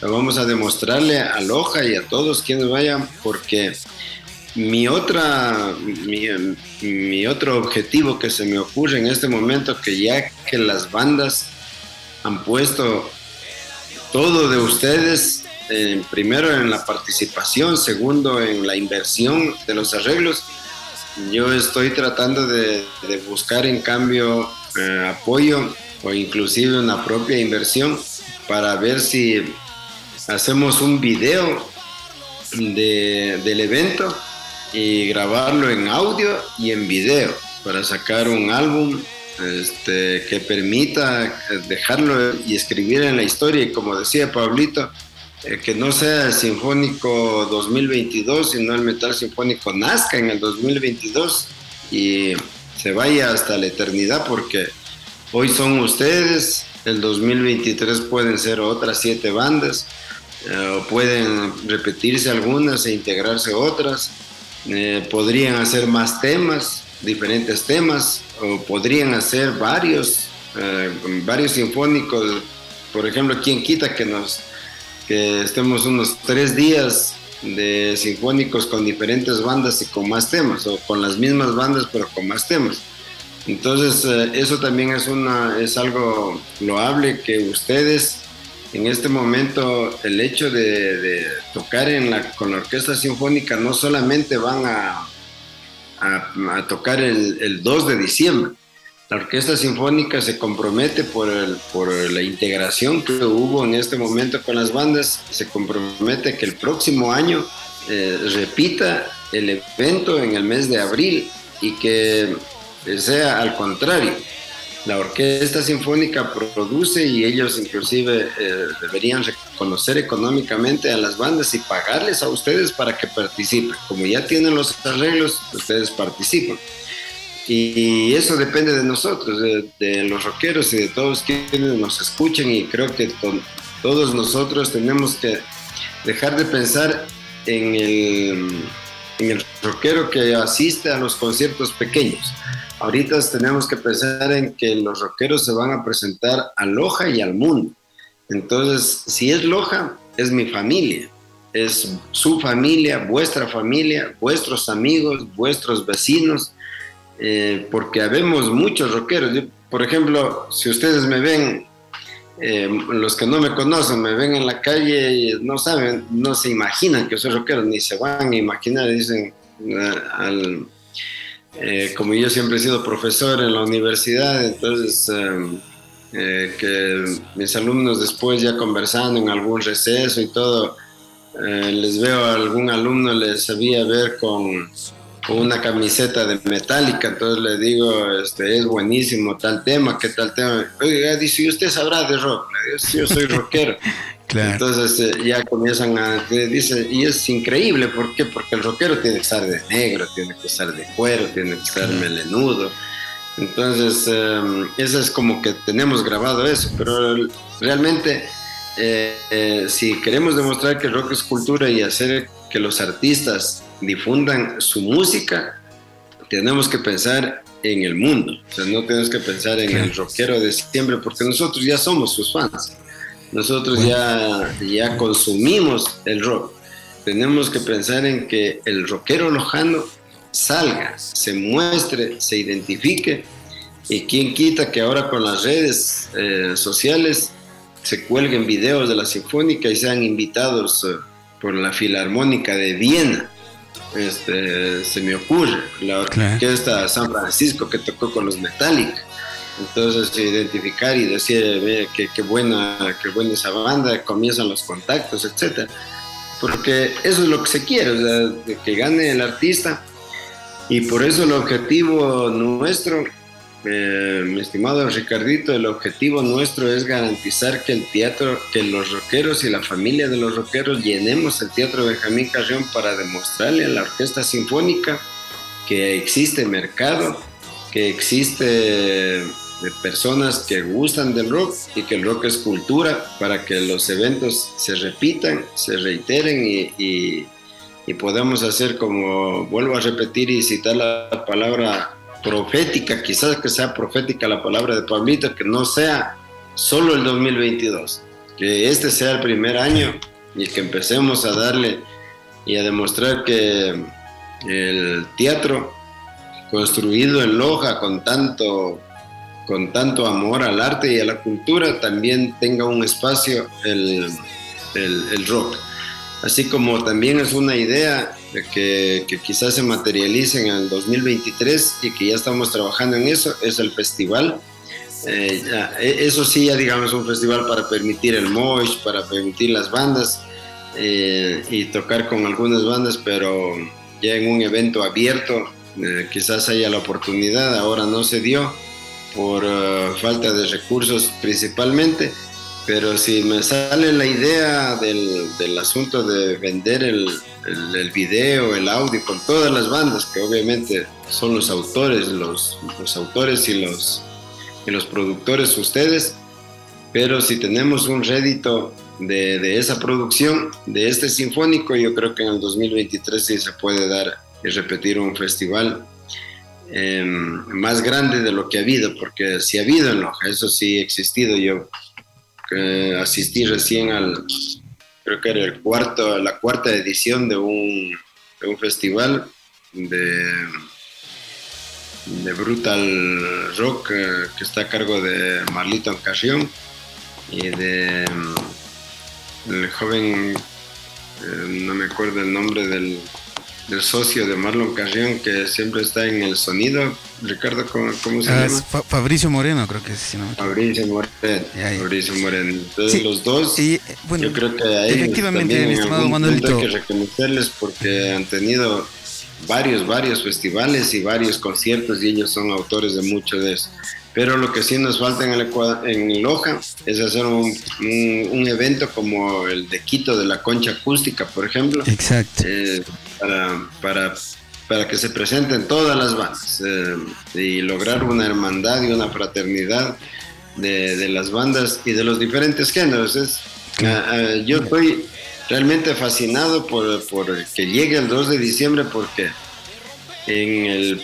Vamos a demostrarle a Loja y a todos quienes vayan, porque mi otra, mi, otro objetivo que se me ocurre en este momento, que ya que las bandas han puesto todo de ustedes, primero en la participación, segundo en la inversión de los arreglos, yo estoy tratando de, buscar en cambio eh, apoyo o inclusive una propia inversión para ver si hacemos un video del evento y grabarlo en audio y en video para sacar un álbum este, que permita dejarlo y escribir en la historia. Y como decía Pablito, eh, que no sea el Sinfónico 2022, sino el Metal Sinfónico nazca en el 2022 y se vaya hasta la eternidad porque hoy son ustedes, el 2023 pueden ser otras siete bandas, eh, pueden repetirse algunas e integrarse otras, eh, podrían hacer más temas, diferentes temas, o podrían hacer varios, varios sinfónicos, por ejemplo, ¿quién quita que nos que estemos unos tres días de sinfónicos con diferentes bandas y con más temas, o con las mismas bandas pero con más temas. Entonces, eh, eso también es, una, es algo loable que ustedes, en este momento, el hecho de, tocar la, con la orquesta sinfónica no solamente van a, tocar el, el 2 de diciembre, la Orquesta Sinfónica se compromete por la integración que hubo en este momento con las bandas, se compromete que el próximo año eh, repita el evento en el mes de abril y que sea al contrario. La Orquesta Sinfónica produce y ellos inclusive eh, deberían reconocer económicamente a las bandas y pagarles a ustedes para que participen. Como ya tienen los arreglos, ustedes participan. Y eso depende de nosotros, de, los rockeros y de todos quienes nos escuchen y creo que todos nosotros tenemos que dejar de pensar en el, en el rockero que asiste a los conciertos pequeños. Ahorita tenemos que pensar en que los rockeros se van a presentar a Loja y al mundo. Entonces, si es Loja, es mi familia, es su familia, vuestra familia, vuestros amigos, vuestros vecinos, eh, porque habemos muchos rockeros. por ejemplo, si ustedes me ven, eh, los que no me conocen, me ven en la calle y no saben, no se imaginan que soy rockero, ni se van a imaginar, dicen, eh, como yo siempre he sido profesor en la universidad, entonces que mis alumnos después ya conversando en algún receso y todo, les veo a algún alumno, les sabía ver con una camiseta de metálica, entonces le digo, este, es buenísimo tal tema, qué tal tema. Oiga, dice, ¿y usted sabrá de rock? Le digo, sí, yo soy rockero. Entonces eh, ya comienzan a, dice, y es increíble, ¿por qué? Porque el rockero tiene que estar de negro, tiene que estar de cuero, tiene que estar melenudo. Entonces, em, eso es como que tenemos grabado eso, pero realmente eh, eh, si queremos demostrar que el rock es cultura y hacer que los artistas difundan su música, tenemos que pensar en el mundo. O sea, no tenemos que pensar en el rockero de siempre, porque nosotros ya somos sus fans. Nosotros ya, ya consumimos el rock. Tenemos que pensar en que el rockero lojano salga, se muestre, se identifique. Y quien quita que ahora con las redes eh, sociales se cuelguen videos de la Sinfónica y sean invitados eh, por la Filarmónica de Viena este, se me ocurre, la orquesta San Francisco que tocó con los Metallica. Entonces, identificar y decir que, qué buena, qué buena esa banda, comienzan los contactos, etc. Porque eso es lo que se quiere, o sea, que gane el artista. Y por eso el objetivo nuestro eh, mi estimado Ricardito, el objetivo nuestro es garantizar que el teatro, que los rockeros y la familia de los rockeros llenemos el Teatro Benjamín Carrión para demostrarle a la Orquesta Sinfónica que existe mercado, que existe eh, personas que gustan del rock y que el rock es cultura para que los eventos se repitan, se reiteren y, y podamos hacer como, vuelvo a repetir y citar la palabra profética, quizás que sea profética la palabra de Pablito, que no sea solo el 2022, que este sea el primer año y que empecemos a darle y a demostrar que, el teatro construido en Loja con tanto, con tanto amor al arte y a la cultura, también tenga un espacio el, el, rock. Así como también es una idea que, que, quizás se materialice en el 2023 y que ya estamos trabajando en eso, es el festival. Eh, e, eso sí, ya digamos, un festival para permitir el mosh, para permitir las bandas eh, y tocar con algunas bandas, pero ya en un evento abierto eh, quizás haya la oportunidad, ahora no se dio por eh, falta de recursos principalmente, pero si me sale la idea del, del asunto de vender el, el, video, el audio con todas las bandas, que obviamente son los autores, los, los autores y los, y los productores ustedes, pero si tenemos un rédito de, de, esa producción, de este sinfónico, yo creo que en el 2023 sí se puede dar y repetir un festival em, más grande de lo que ha habido, porque si ha habido en Loja, eso sí ha existido. Yo asistí recién al, creo que era el cuarto, la cuarta edición de un, de un festival de, Brutal Rock eh, que está a cargo de Marlito Carrión y de el joven, eh, no me acuerdo el nombre del, del socio de Marlon Carrión que siempre está en el sonido. Ricardo, ¿cómo, se ah, llama? Fabricio Moreno, creo que es. Si Fabricio Moreno. Fabricio Moreno. Entonces, los dos, y, bueno, yo creo que ahí efectivamente, mi estimado Manuelito. Hay que reconocerles porque han tenido varios, varios festivales y varios conciertos y ellos son autores de mucho de eso. Pero lo que sí nos falta en, el, en Loja es hacer un, un, evento como el de Quito de la Concha Acústica, por ejemplo. Exacto. Eh, para, para, para, que se presenten todas las bandas eh, y lograr una hermandad y una fraternidad de, de, las bandas y de los diferentes géneros. Es, ah, ah, yo estoy realmente fascinado por, por que llegue el 2 de diciembre porque en el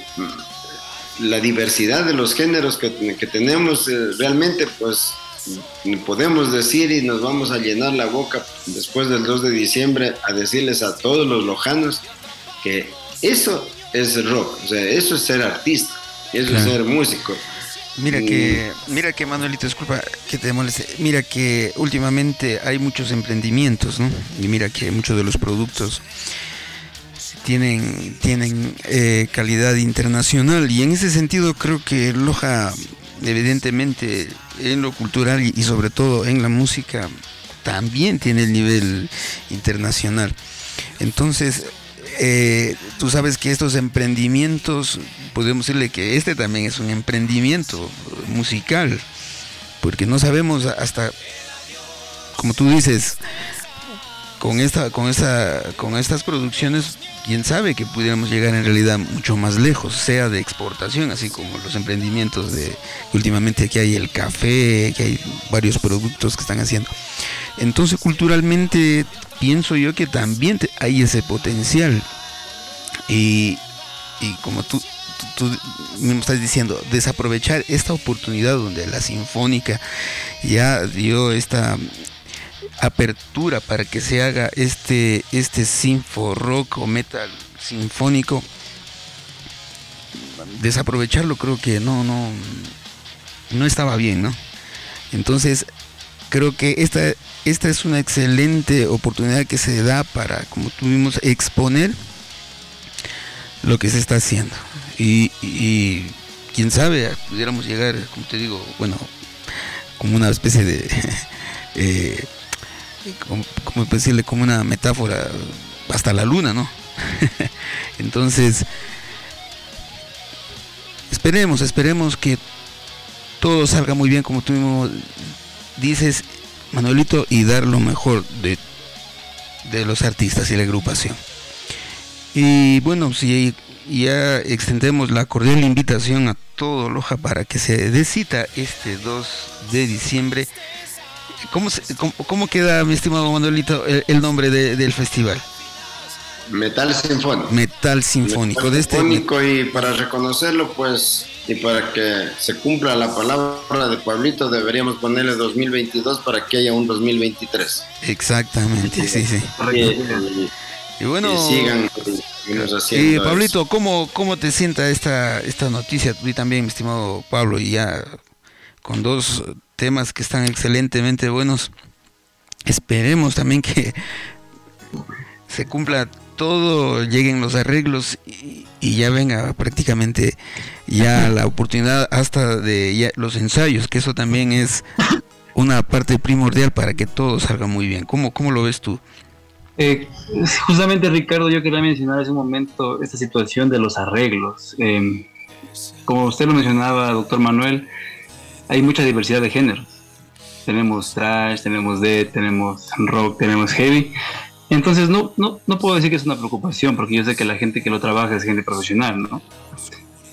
la diversidad de los géneros que, que tenemos, eh, realmente pues podemos decir y nos vamos a llenar la boca después del 2 de diciembre a decirles a todos los lojanos que eso es rock, o sea, eso es ser artista, eso es ser músico. Mira que, mira que Manuelito, disculpa que te moleste, mira que últimamente hay muchos emprendimientos, ¿no? Y mira que muchos de los productos tienen, tienen eh, calidad internacional y en ese sentido creo que Loja evidentemente en lo cultural y, sobre todo en la música también tiene el nivel internacional. Entonces, eh, tú sabes que estos emprendimientos, podemos decirle que este también es un emprendimiento musical, porque no sabemos hasta, como tú dices, con esta, con esta, con estas producciones, quién sabe que pudiéramos llegar en realidad mucho más lejos, sea de exportación, así como los emprendimientos de últimamente aquí hay el café, que hay varios productos que están haciendo. Entonces, culturalmente pienso yo que también hay ese potencial. Y, y como tú, tú, me estás diciendo, desaprovechar esta oportunidad donde la Sinfónica ya dio esta apertura para que se haga este, este sinfo rock o metal sinfónico, desaprovecharlo creo que no, no, no estaba bien, ¿no? Entonces, creo que esta, esta es una excelente oportunidad que se da para, como tuvimos, exponer lo que se está haciendo. Y, quién sabe, pudiéramos llegar, como te digo, bueno, como una especie de eh, como, decirle, como una metáfora hasta la luna, ¿no? Entonces, esperemos, esperemos que todo salga muy bien como tú mismo dices, Manuelito, y dar lo mejor de, de los artistas y la agrupación. Y bueno, si ya extendemos la cordial invitación a todo Loja para que se decita este 2 de diciembre ¿Cómo, cómo, queda, mi estimado Manuelito, el, nombre del festival? Metal Sinfónico. Metal Sinfónico. de este... y para reconocerlo, pues, y para que se cumpla la palabra de Pablito, deberíamos ponerle 2022 para que haya un 2023. Exactamente, sí, sí. Y bueno, sigan haciendo. Y Pablito, ¿cómo, ¿cómo te sienta esta, esta noticia? Tú también, mi estimado Pablo, y ya con dos temas que están excelentemente buenos. Esperemos también que se cumpla todo, lleguen los arreglos y, ya venga prácticamente ya la oportunidad hasta de los ensayos, que eso también es una parte primordial para que todo salga muy bien. ¿Cómo, cómo lo ves tú? Eh, justamente Ricardo, yo quería mencionar hace un momento esta situación de los arreglos. Em, como usted lo mencionaba, doctor Manuel, hay mucha diversidad de géneros. Tenemos trash, tenemos death, tenemos rock, tenemos heavy. Entonces no, no, no puedo decir que es una preocupación, porque yo sé que la gente que lo trabaja es gente profesional, ¿no?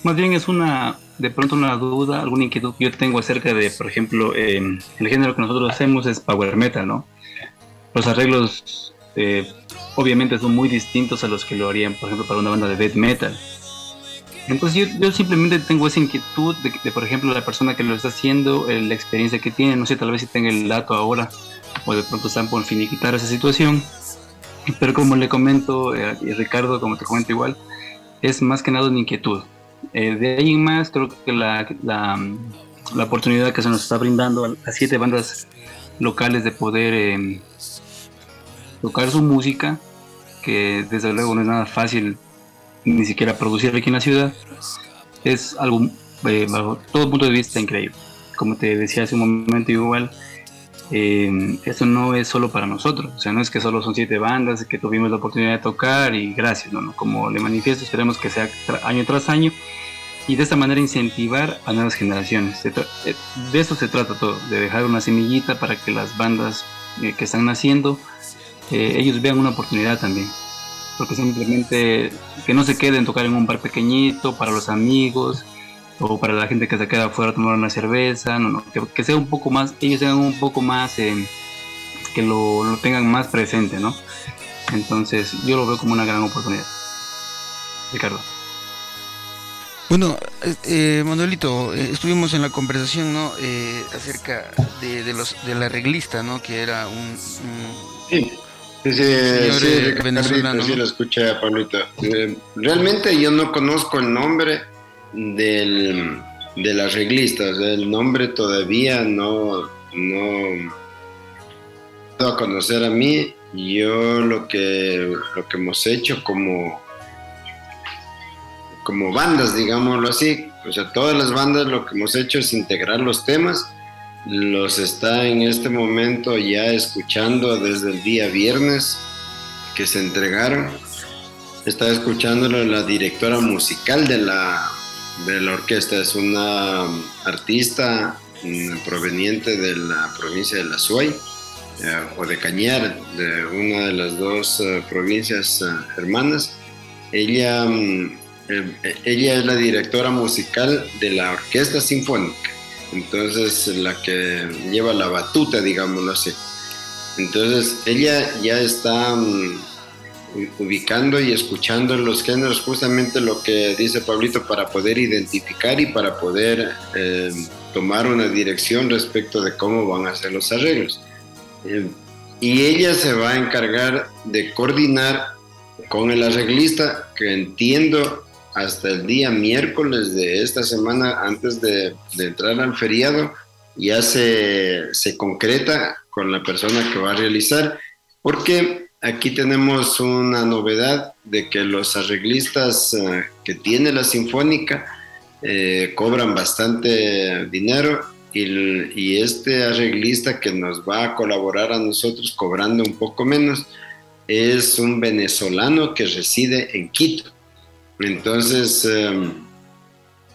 Más bien es una, de pronto una duda, alguna inquietud que yo tengo acerca de, por ejemplo, em, el género que nosotros hacemos es power metal, ¿no? Los arreglos eh, obviamente son muy distintos a los que lo harían, por ejemplo, para una banda de death metal. Entonces yo, simplemente tengo esa inquietud de, por ejemplo, la persona que lo está haciendo, eh, la experiencia que tiene, no sé, tal vez si tenga el dato ahora o de pronto están por finiquitar esa situación. Pero como le comento, eh, y Ricardo, como te comento igual, es más que nada una inquietud. de ahí en más, creo que la, la, la, oportunidad que se nos está brindando a, siete bandas locales de poder tocar su música, que desde luego no es nada fácil ni siquiera producir aquí en la ciudad, es algo eh, bajo todo punto de vista increíble. Como te decía hace un momento igual, eh, esto no es solo para nosotros, o sea, no es que solo son siete bandas que tuvimos la oportunidad de tocar y gracias, no, no como le manifiesto, esperemos que sea año tras año y de esta manera incentivar a nuevas generaciones. Eh, de eso se trata todo, de dejar una semillita para que las bandas que están naciendo ellos vean una oportunidad también. Porque simplemente que no se queden tocar en un bar pequeñito para los amigos o para la gente que se queda afuera a tomar una cerveza, no, no, que, sea un poco más, ellos sean un poco más, eh, que lo, tengan más presente, ¿no? Entonces yo lo veo como una gran oportunidad. Ricardo. Bueno, eh, Manuelito, eh, estuvimos en la conversación, ¿no? Eh, acerca de, de, los de la reglista, ¿no? Que era un Sí, sí, sí, lo escuché Pablito. Eh, realmente yo no conozco el nombre del, de las reglistas, el nombre todavía no, no a conocer a mí. Yo lo que, lo que hemos hecho como, como bandas, digámoslo así, o sea, todas las bandas lo que hemos hecho es integrar los temas los está en este momento ya escuchando desde el día viernes que se entregaron. Está escuchándolo la directora musical de la, de la orquesta. Es una artista mm, proveniente de la provincia de La Suay eh, o de Cañar, de una de las dos eh, provincias eh, hermanas. Ella, mm, ella es la directora musical de la Orquesta Sinfónica entonces la que lleva la batuta, digámoslo así. Entonces ella ya está mm, ubicando y escuchando los géneros, justamente lo que dice Pablito, para poder identificar y para poder eh, tomar una dirección respecto de cómo van a ser los arreglos. Eh, y ella se va a encargar de coordinar con el arreglista, que entiendo hasta el día miércoles de esta semana, antes de, entrar al feriado, ya se, concreta con la persona que va a realizar, porque aquí tenemos una novedad de que los arreglistas eh, que tiene la Sinfónica eh, cobran bastante dinero y, este arreglista que nos va a colaborar a nosotros cobrando un poco menos es un venezolano que reside en Quito. Entonces, em,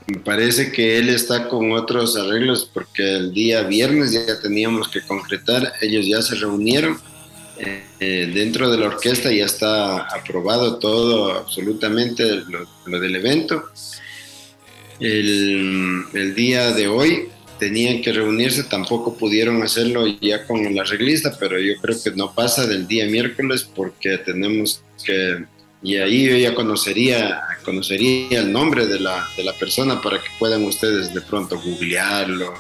me parece que él está con otros arreglos porque el día viernes ya teníamos que concretar, ellos ya se reunieron. Eh, eh, dentro de la orquesta ya está aprobado todo, absolutamente lo, del evento. El, el, día de hoy tenían que reunirse, tampoco pudieron hacerlo ya con el arreglista, pero yo creo que no pasa del día miércoles porque tenemos que y ahí yo ya conocería, conocería el nombre de la, de la persona para que puedan ustedes de pronto googlearlo.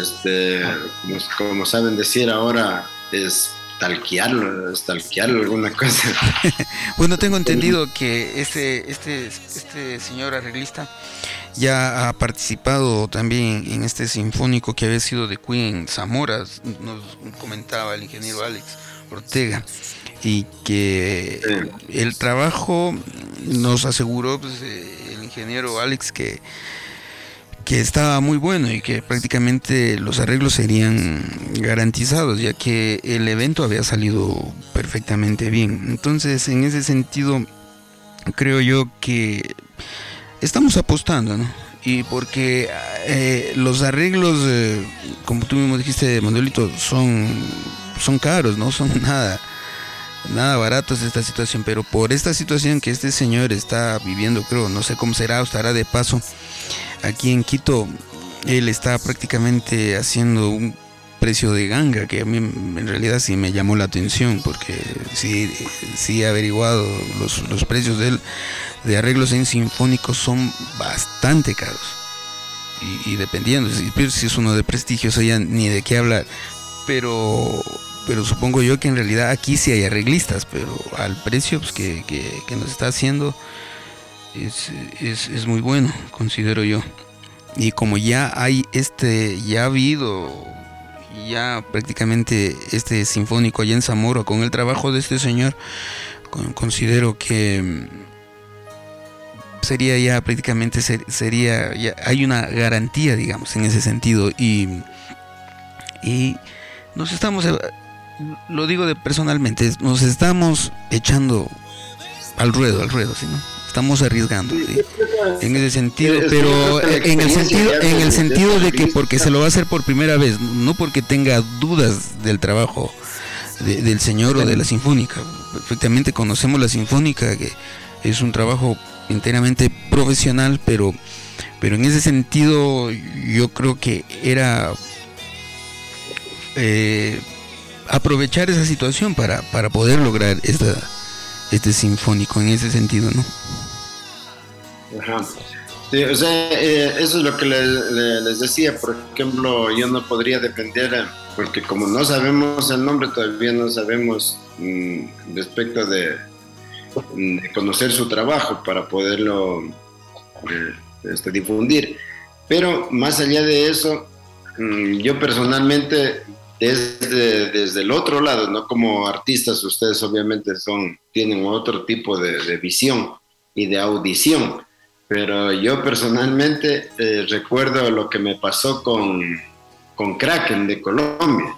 Este, como, saben decir ahora, es talquearlo, stalkearlo, alguna cosa. bueno, tengo entendido que este, este, este señor arreglista ya ha participado también en este sinfónico que había sido de Queen Zamora, nos comentaba el ingeniero Alex Ortega, y que el trabajo nos aseguró pues, eh, el ingeniero Alex que que estaba muy bueno y que prácticamente los arreglos serían garantizados, ya que el evento había salido perfectamente bien. Entonces, en ese sentido, creo yo que estamos apostando, ¿no? Y porque eh, los arreglos, eh, como tú mismo dijiste, Manuelito, son, son caros, no son nada, nada baratos esta situación, pero por esta situación que este señor está viviendo, creo, no sé cómo será o estará de paso aquí en Quito, él está prácticamente haciendo un precio de ganga que a mí en realidad sí me llamó la atención porque sí, sí he averiguado los, los precios de de arreglos en sinfónicos son bastante caros. Y, dependiendo si, si, es uno de prestigio ya ni de qué hablar. Pero pero supongo yo que en realidad aquí sí hay arreglistas pero al precio pues, que, que nos está haciendo es, es, muy bueno, considero yo. Y como ya hay este, ya ha habido ya prácticamente este sinfónico allá en Zamora con el trabajo de este señor, considero que mm, sería ya prácticamente sería hay una garantía digamos en ese sentido y y nos estamos lo digo de personalmente nos estamos echando al ruedo al ruedo ¿sí, no? estamos arriesgando en ese sentido, pero en el sentido, en el sentido de que porque se lo va a hacer por primera vez, no porque tenga dudas del trabajo del señor o de la sinfónica. Perfectamente conocemos la sinfónica, que es un trabajo enteramente profesional, pero, pero en ese sentido yo creo que era eh, aprovechar esa situación para, para poder lograr esta, este sinfónico en ese sentido, ¿no? Ajá. o sea, eh, eso es lo que les, decía. Por ejemplo, yo no podría depender, porque como no sabemos el nombre, todavía no sabemos mm, respecto de, conocer su trabajo para poderlo eh, este, difundir. Pero más allá de eso, mm, yo personalmente, desde, desde el otro lado, no como artistas, ustedes obviamente son, tienen otro tipo de, de visión y de audición pero yo personalmente eh, recuerdo lo que me pasó con, con Kraken de Colombia.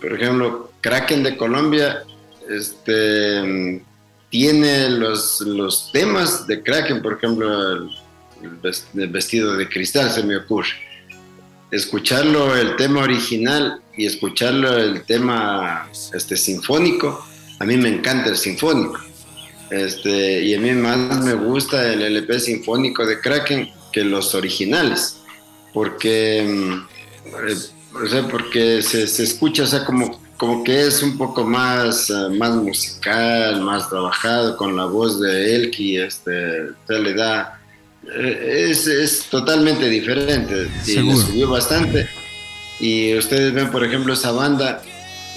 Por ejemplo, Kraken de Colombia este, tiene los, los temas de Kraken, por ejemplo, el, vestido de cristal se me ocurre. Escucharlo el tema original y escucharlo el tema este, sinfónico, a mí me encanta el sinfónico. Este, y a mí más me gusta el LP sinfónico de Kraken que los originales, porque, mm, eh, porque se, se, escucha, o sea, como, como que es un poco más, eh, más musical, más trabajado con la voz de Elki, este, le da, es, es, totalmente diferente y le subió bastante. Y ustedes ven, por ejemplo, esa banda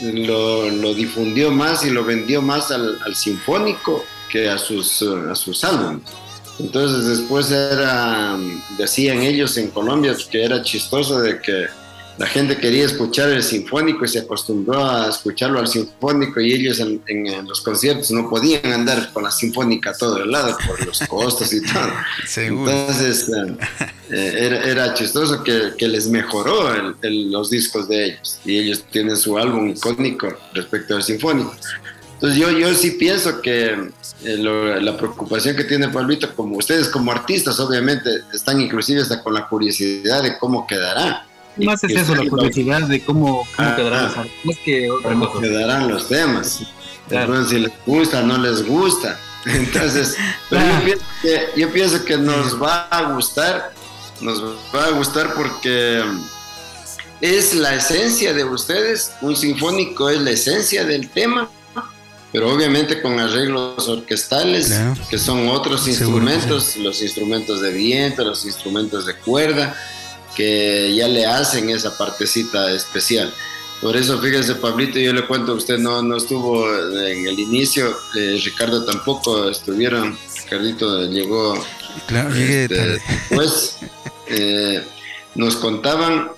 lo, lo difundió más y lo vendió más al, al sinfónico que a sus, a sus álbumes. Entonces después era, decían ellos en Colombia que era chistoso de que la gente quería escuchar el sinfónico y se acostumbró a escucharlo al sinfónico y ellos en, los conciertos no podían andar con la sinfónica a todo el lado por los costos y todo. Entonces eh, eh, era, chistoso que, que, les mejoró los discos de ellos y ellos tienen su álbum icónico respecto al sinfónico. Entonces yo, yo sí pienso que eh, la preocupación que tiene Pablito, como ustedes como artistas, obviamente están inclusive hasta con la curiosidad de cómo quedará. Más es eso, la curiosidad de cómo, cómo quedarán, que cómo quedarán los temas. Entonces, si les gusta, no les gusta. Entonces, pero yo, pienso que, yo pienso que nos va a gustar, nos va a gustar porque es la esencia de ustedes, un sinfónico es la esencia del tema pero obviamente con arreglos orquestales, que son otros instrumentos, los instrumentos de viento, los instrumentos de cuerda, que ya le hacen esa partecita especial. Por eso, fíjese, Pablito, yo le cuento, usted no, no estuvo en el inicio, eh, Ricardo tampoco estuvieron, Ricardito llegó Claro, este. Pues eh, nos contaban,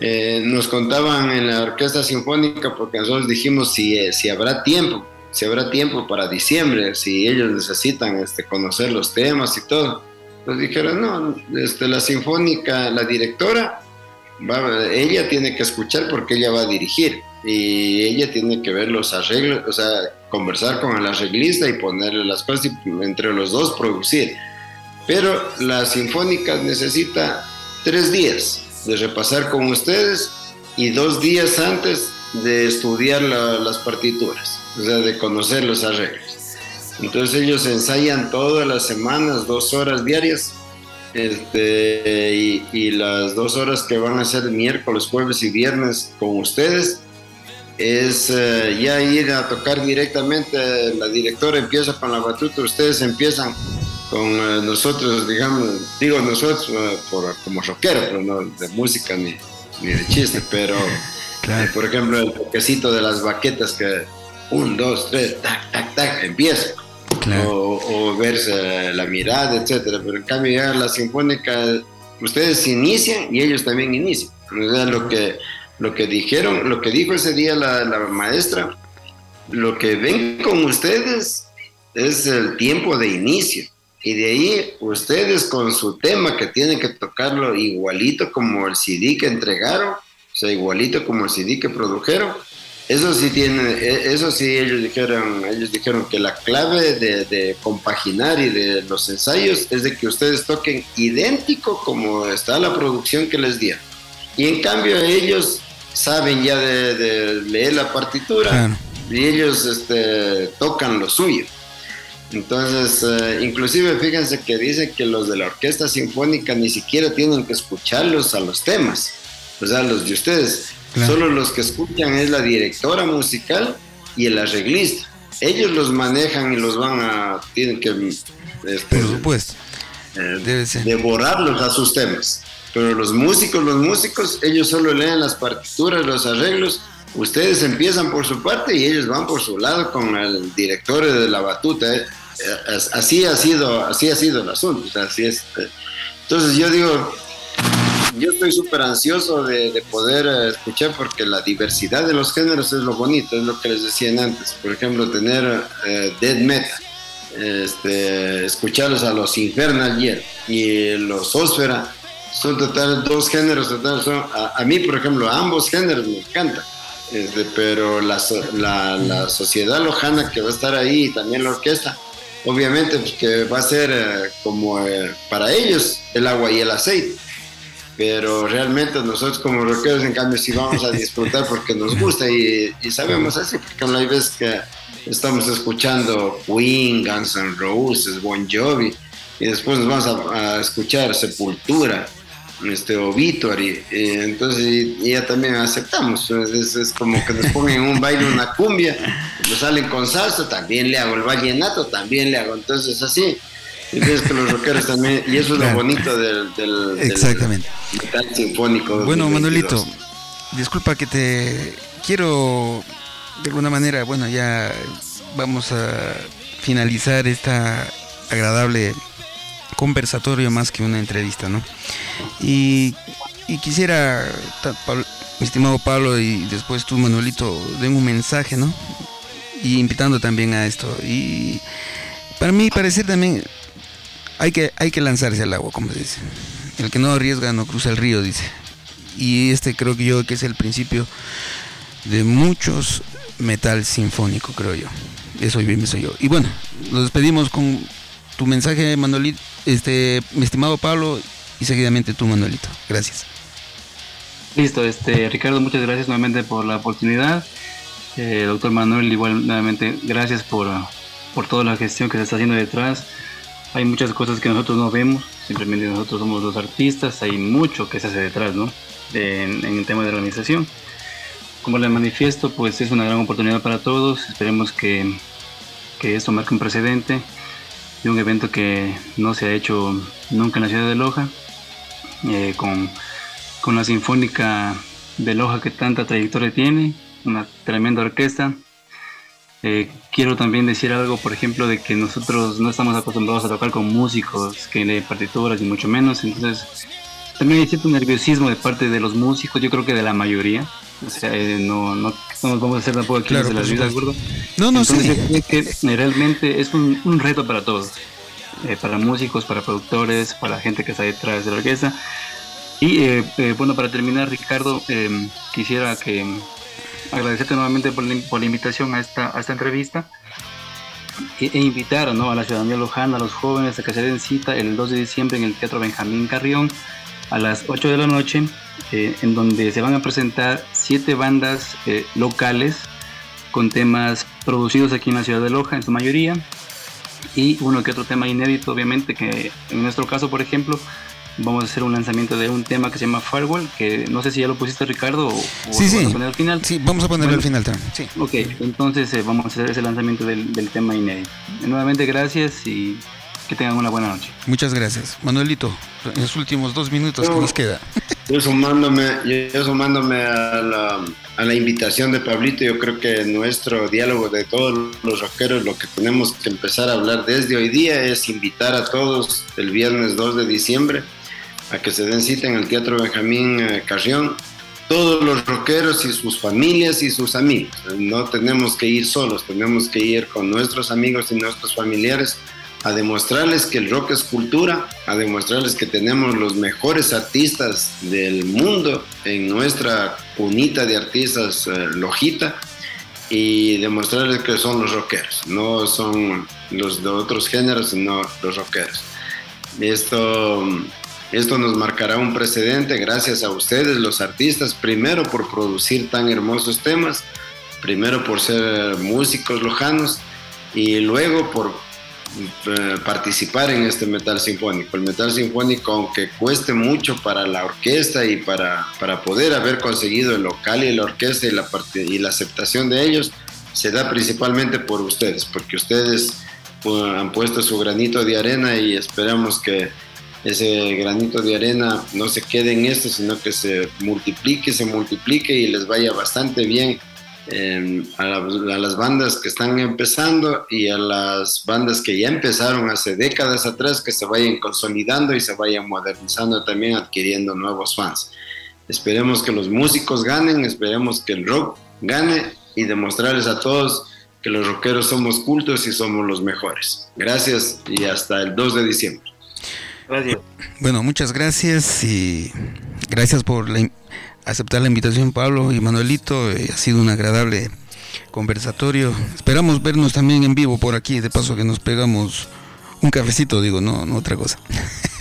eh, nos contaban en la orquesta sinfónica porque nosotros dijimos si, eh, si habrá tiempo, si habrá tiempo para diciembre, si ellos necesitan este, conocer los temas y todo. Nos dijeron, no, este, la sinfónica, la directora, va- ella tiene que escuchar porque ella va a dirigir y ella tiene que ver los arreglos, o sea, conversar con el arreglista y ponerle las cosas y entre los dos producir. Pero la sinfónica necesita tres días de repasar con ustedes y dos días antes de estudiar la- las partituras, o sea, de conocer los arreglos. Entonces ellos ensayan todas las semanas, dos horas diarias, este, y, y las dos horas que van a ser miércoles, jueves y viernes con ustedes, es eh, ya ir a tocar directamente, la directora empieza con la batuta, ustedes empiezan con eh, nosotros, digamos, digo nosotros eh, por, como rockero, pero no de música ni, ni de chiste, pero Claro. eh, por ejemplo el toquecito de las baquetas que un, dos, tres, tac, tac, tac, empieza. Claro. O, o verse la mirada, etcétera. Pero en cambio ya la sinfónica, ustedes inician y ellos también inician. O sea, lo que, lo que dijeron, lo que dijo ese día la, la maestra, lo que ven con ustedes es el tiempo de inicio. Y de ahí ustedes con su tema que tienen que tocarlo igualito como el CD que entregaron, o sea, igualito como el CD que produjeron. Eso sí tiene, e- eso sí ellos dijeron, ellos dijeron que la clave de, de compaginar y de los ensayos es de que ustedes toquen idéntico como está la producción que les dieron. Y en cambio ellos saben ya de, de leer la partitura Claro. y ellos este, tocan lo suyo. Entonces, eh, inclusive fíjense que dicen que los de la orquesta sinfónica ni siquiera tienen que escucharlos a los temas, o sea, los de ustedes. Claro. Solo los que escuchan es la directora musical y el arreglista. Ellos los manejan y los van a, tienen que este, Por supuesto. eh, Debe ser. devorarlos a sus temas. Pero los músicos, los músicos, ellos solo leen las partituras, los arreglos. Ustedes empiezan por su parte y ellos van por su lado con el director de la batuta. ¿eh? Eh, as- Así ha sido, así ha sido el asunto. así es. Entonces yo digo, yo estoy súper ansioso de, de poder eh, escuchar porque la diversidad de los géneros es lo bonito, es lo que les decían antes. Por ejemplo, tener eh, death metal, este, escucharlos a los Infernal Year y los Ósfera, son total dos géneros total. A, a mí, por ejemplo, ambos géneros me encantan. Este, pero la, la sociedad lojana que va a estar ahí y también la orquesta, obviamente pues, que va a ser eh, como eh, para ellos el agua y el aceite pero realmente nosotros como rockeros en cambio sí vamos a disfrutar porque nos gusta y, y sabemos así, porque no hay veces que estamos escuchando Queen, Guns N' Roses, Bon Jovi y después nos vamos a, a escuchar Sepultura, este Obituary, y entonces y, y ya también aceptamos, es, es como que nos ponen en un baile una cumbia, nos salen con salsa, también le hago el vallenato, también le hago, entonces así. Entonces que los rockeros también, y eso es Claro. lo bonito del, del, del- Exactamente. metal sinfónico. Bueno, 2022. Manuelito, disculpa que te quiero de alguna manera, bueno, ya vamos a finalizar esta agradable conversatorio más que una entrevista, ¿no? Y, y quisiera, Pablo- mi estimado Pablo y después tú, Manuelito, den un mensaje, ¿no? Y invitando también a esto. Y para mí parecer también hay que, hay que lanzarse al agua, como se dice. El que no arriesga no cruza el río, dice. Y este creo que yo que es el principio de muchos metal sinfónico, creo yo. Eso bien soy yo. Y bueno, nos despedimos con tu mensaje, Manuelito, este, mi estimado Pablo, y seguidamente tú, Manuelito. Gracias. Listo, este Ricardo, muchas gracias nuevamente por la oportunidad. Eh, doctor Manuel, igual nuevamente gracias por, por toda la gestión que se está haciendo detrás. Hay muchas cosas que nosotros no vemos, simplemente nosotros somos los artistas, hay mucho que se hace detrás, ¿no? En, el tema de organización. Como le manifiesto, pues es una gran oportunidad para todos. Esperemos que, que esto marque un precedente de un evento que no se ha hecho nunca en la ciudad de Loja, eh, con, con la Sinfónica de Loja que tanta trayectoria tiene, una tremenda orquesta. Eh, quiero también decir algo, por ejemplo, de que nosotros no estamos acostumbrados a tocar con músicos que leen partituras, ni mucho menos, entonces también hay cierto nerviosismo de parte de los músicos, yo creo que de la mayoría. O sea, eh, no, no, nos vamos a hacer tampoco aquí Claro, de la por vida, ¿de supuesto. acuerdo? No, no, Entonces, sí. que eh, realmente es un, un reto para todos, eh, para músicos, para productores, para la gente que está detrás de la orquesta. Y eh, eh, bueno, para terminar, Ricardo, eh, quisiera que agradecerte nuevamente por la, invitación a esta, entrevista. E, e invitar a la ciudadanía lojana, a los jóvenes a que se den cita el 2 de diciembre en el Teatro Benjamín Carrión a las 8 de la noche, eh, en donde se van a presentar siete bandas eh, locales con temas producidos aquí en la ciudad de Loja en su mayoría y uno que otro tema inédito obviamente que en nuestro caso por ejemplo vamos a hacer un lanzamiento de un tema que se llama Firewall que no sé si ya lo pusiste Ricardo o, o Sí, vas a poner al final Sí, vamos a ponerlo Bueno. al final también. Sí. Ok, entonces eh, vamos a hacer ese lanzamiento del, del tema inédito. Nuevamente gracias y que tengan una buena noche. Muchas gracias. Manuelito, en los últimos dos minutos que No. nos queda. Yo sumándome, yo sumándome a la, a la invitación de Pablito, yo creo que nuestro diálogo de todos los rockeros, lo que tenemos que empezar a hablar desde hoy día es invitar a todos el viernes 2 de diciembre a que se den cita en el Teatro Benjamín eh, Carrión. Todos los rockeros y sus familias y sus amigos. No tenemos que ir solos, tenemos que ir con nuestros amigos y nuestros familiares a demostrarles que el rock es cultura, a demostrarles que tenemos los mejores artistas del mundo en nuestra cunita de artistas eh, lojita y demostrarles que son los rockeros, no son los de otros géneros, sino los rockeros. Esto, esto nos marcará un precedente gracias a ustedes, los artistas, primero por producir tan hermosos temas, primero por ser músicos lojanos y luego por eh, participar en este metal sinfónico. El metal sinfónico, aunque cueste mucho para la orquesta y para, para poder haber conseguido el local y la orquesta y la, y la aceptación de ellos, se da principalmente por ustedes, porque ustedes pues, han puesto su granito de arena y esperamos que ese granito de arena no se quede en esto, sino que se multiplique, se multiplique y les vaya bastante bien eh, a, la- a las bandas que están empezando y a las bandas que ya empezaron hace décadas atrás, que se vayan consolidando y se vayan modernizando también, adquiriendo nuevos fans. Esperemos que los músicos ganen, esperemos que el rock gane y demostrarles a todos que los rockeros somos cultos y somos los mejores. Gracias y hasta el 2 de diciembre. Gracias. Bueno, muchas gracias y gracias por la aceptar la invitación, Pablo y Manuelito. Eh, ha sido un agradable conversatorio. Esperamos vernos también en vivo por aquí, de paso que nos pegamos un cafecito, digo, no, no otra cosa.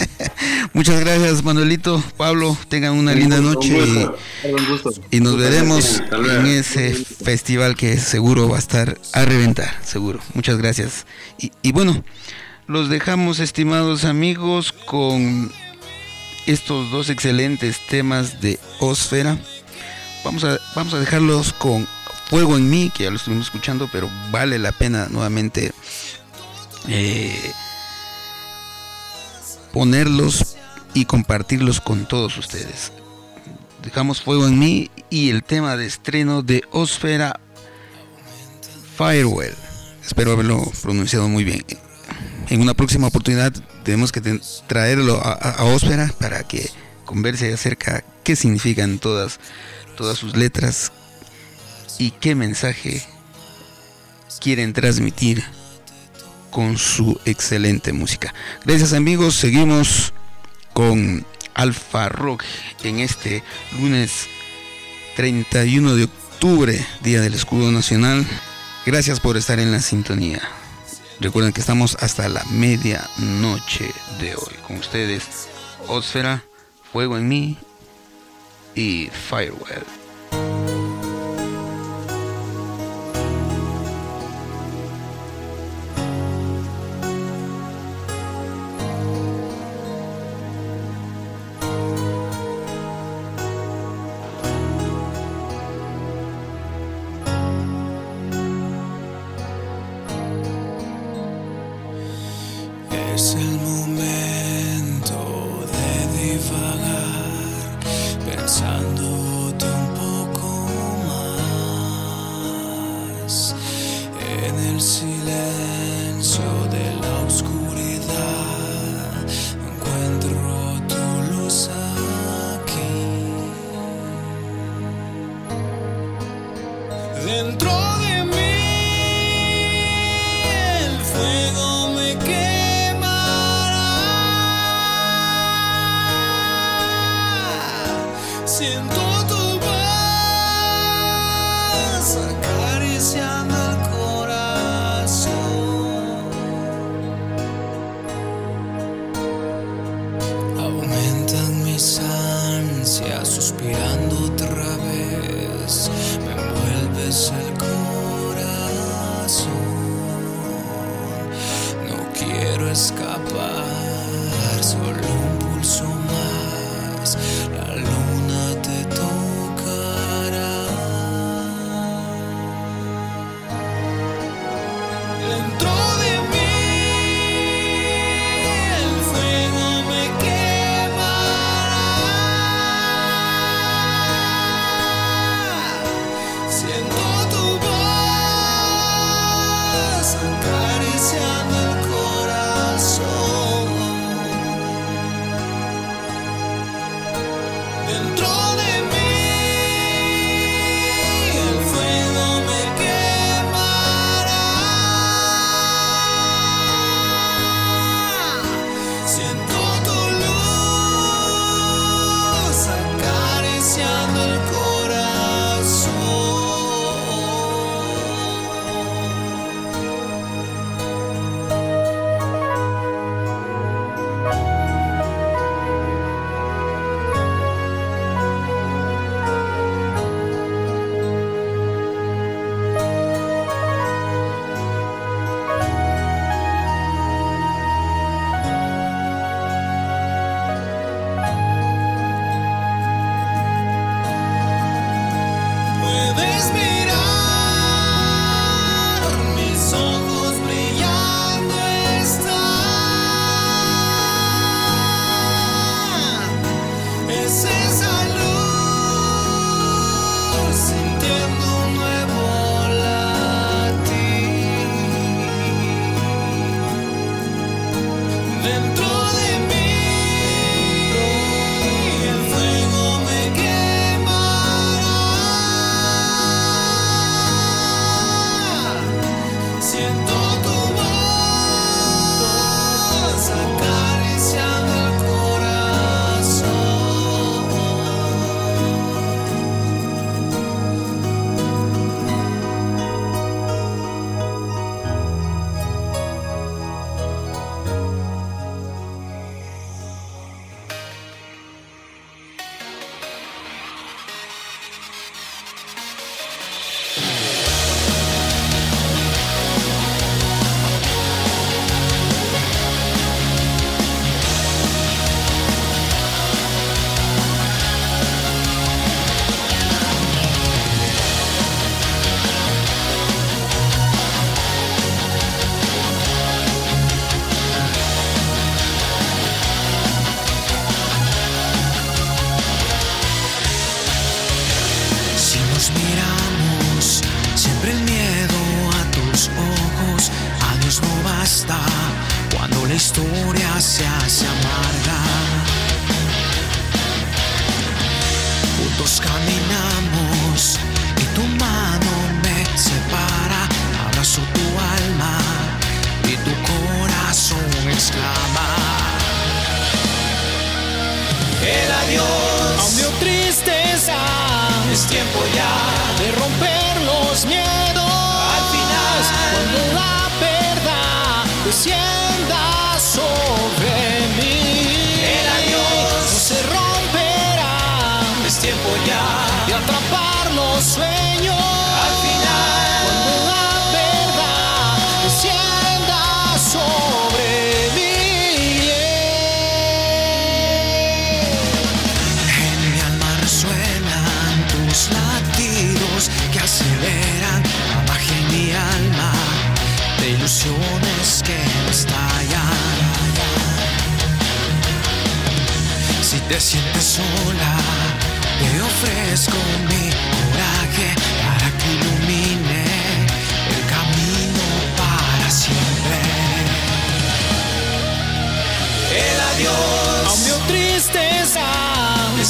muchas gracias, Manuelito, Pablo. Tengan una linda noche gusto. Un gusto. y, y nos veremos en ese festival que seguro va a estar a reventar, seguro. Muchas gracias. Y, y bueno, los dejamos, estimados amigos, con estos dos excelentes temas de Osfera. Vamos a, vamos a dejarlos con Fuego en mí, que ya lo estuvimos escuchando, pero vale la pena nuevamente eh, ponerlos y compartirlos con todos ustedes. Dejamos Fuego en mí y el tema de estreno de Osfera Firewell. Espero haberlo pronunciado muy bien en una próxima oportunidad tenemos que traerlo a, a, a Ósfera para que converse acerca qué significan todas, todas sus letras y qué mensaje quieren transmitir con su excelente música. Gracias amigos, seguimos con Alfa Rock en este lunes 31 de octubre, Día del Escudo Nacional. Gracias por estar en la sintonía. Recuerden que estamos hasta la medianoche de hoy. Con ustedes, Osfera, Fuego en mí y Firewell. Momento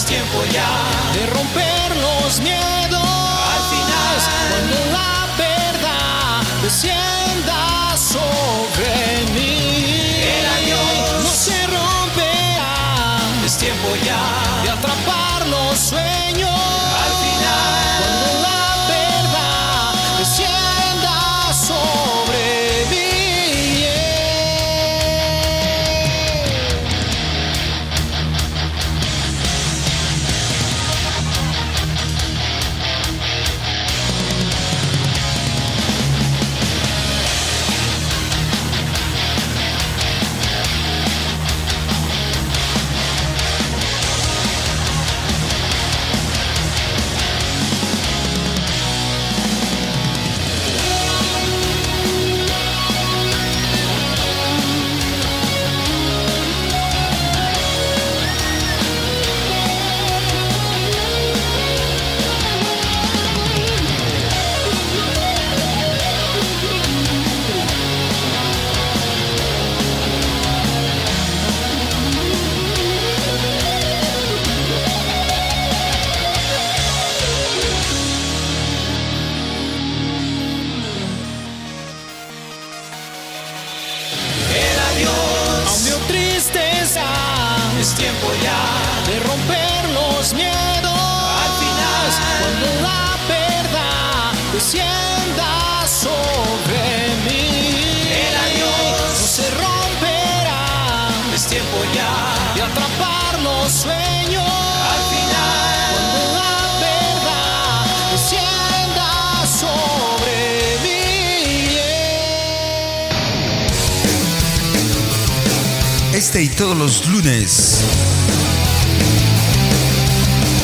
Es tiempo ya de romper los miedos. Al final, cuando la verdad descienda sobre mí, el año no se romperá. Es tiempo ya de atrapar los sueños.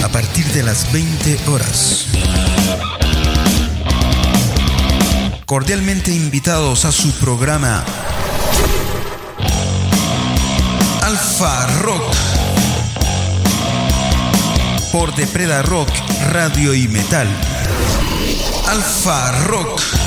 A partir de las 20 horas. Cordialmente invitados a su programa Alfa Rock. Por Depreda Rock, Radio y Metal. Alfa Rock.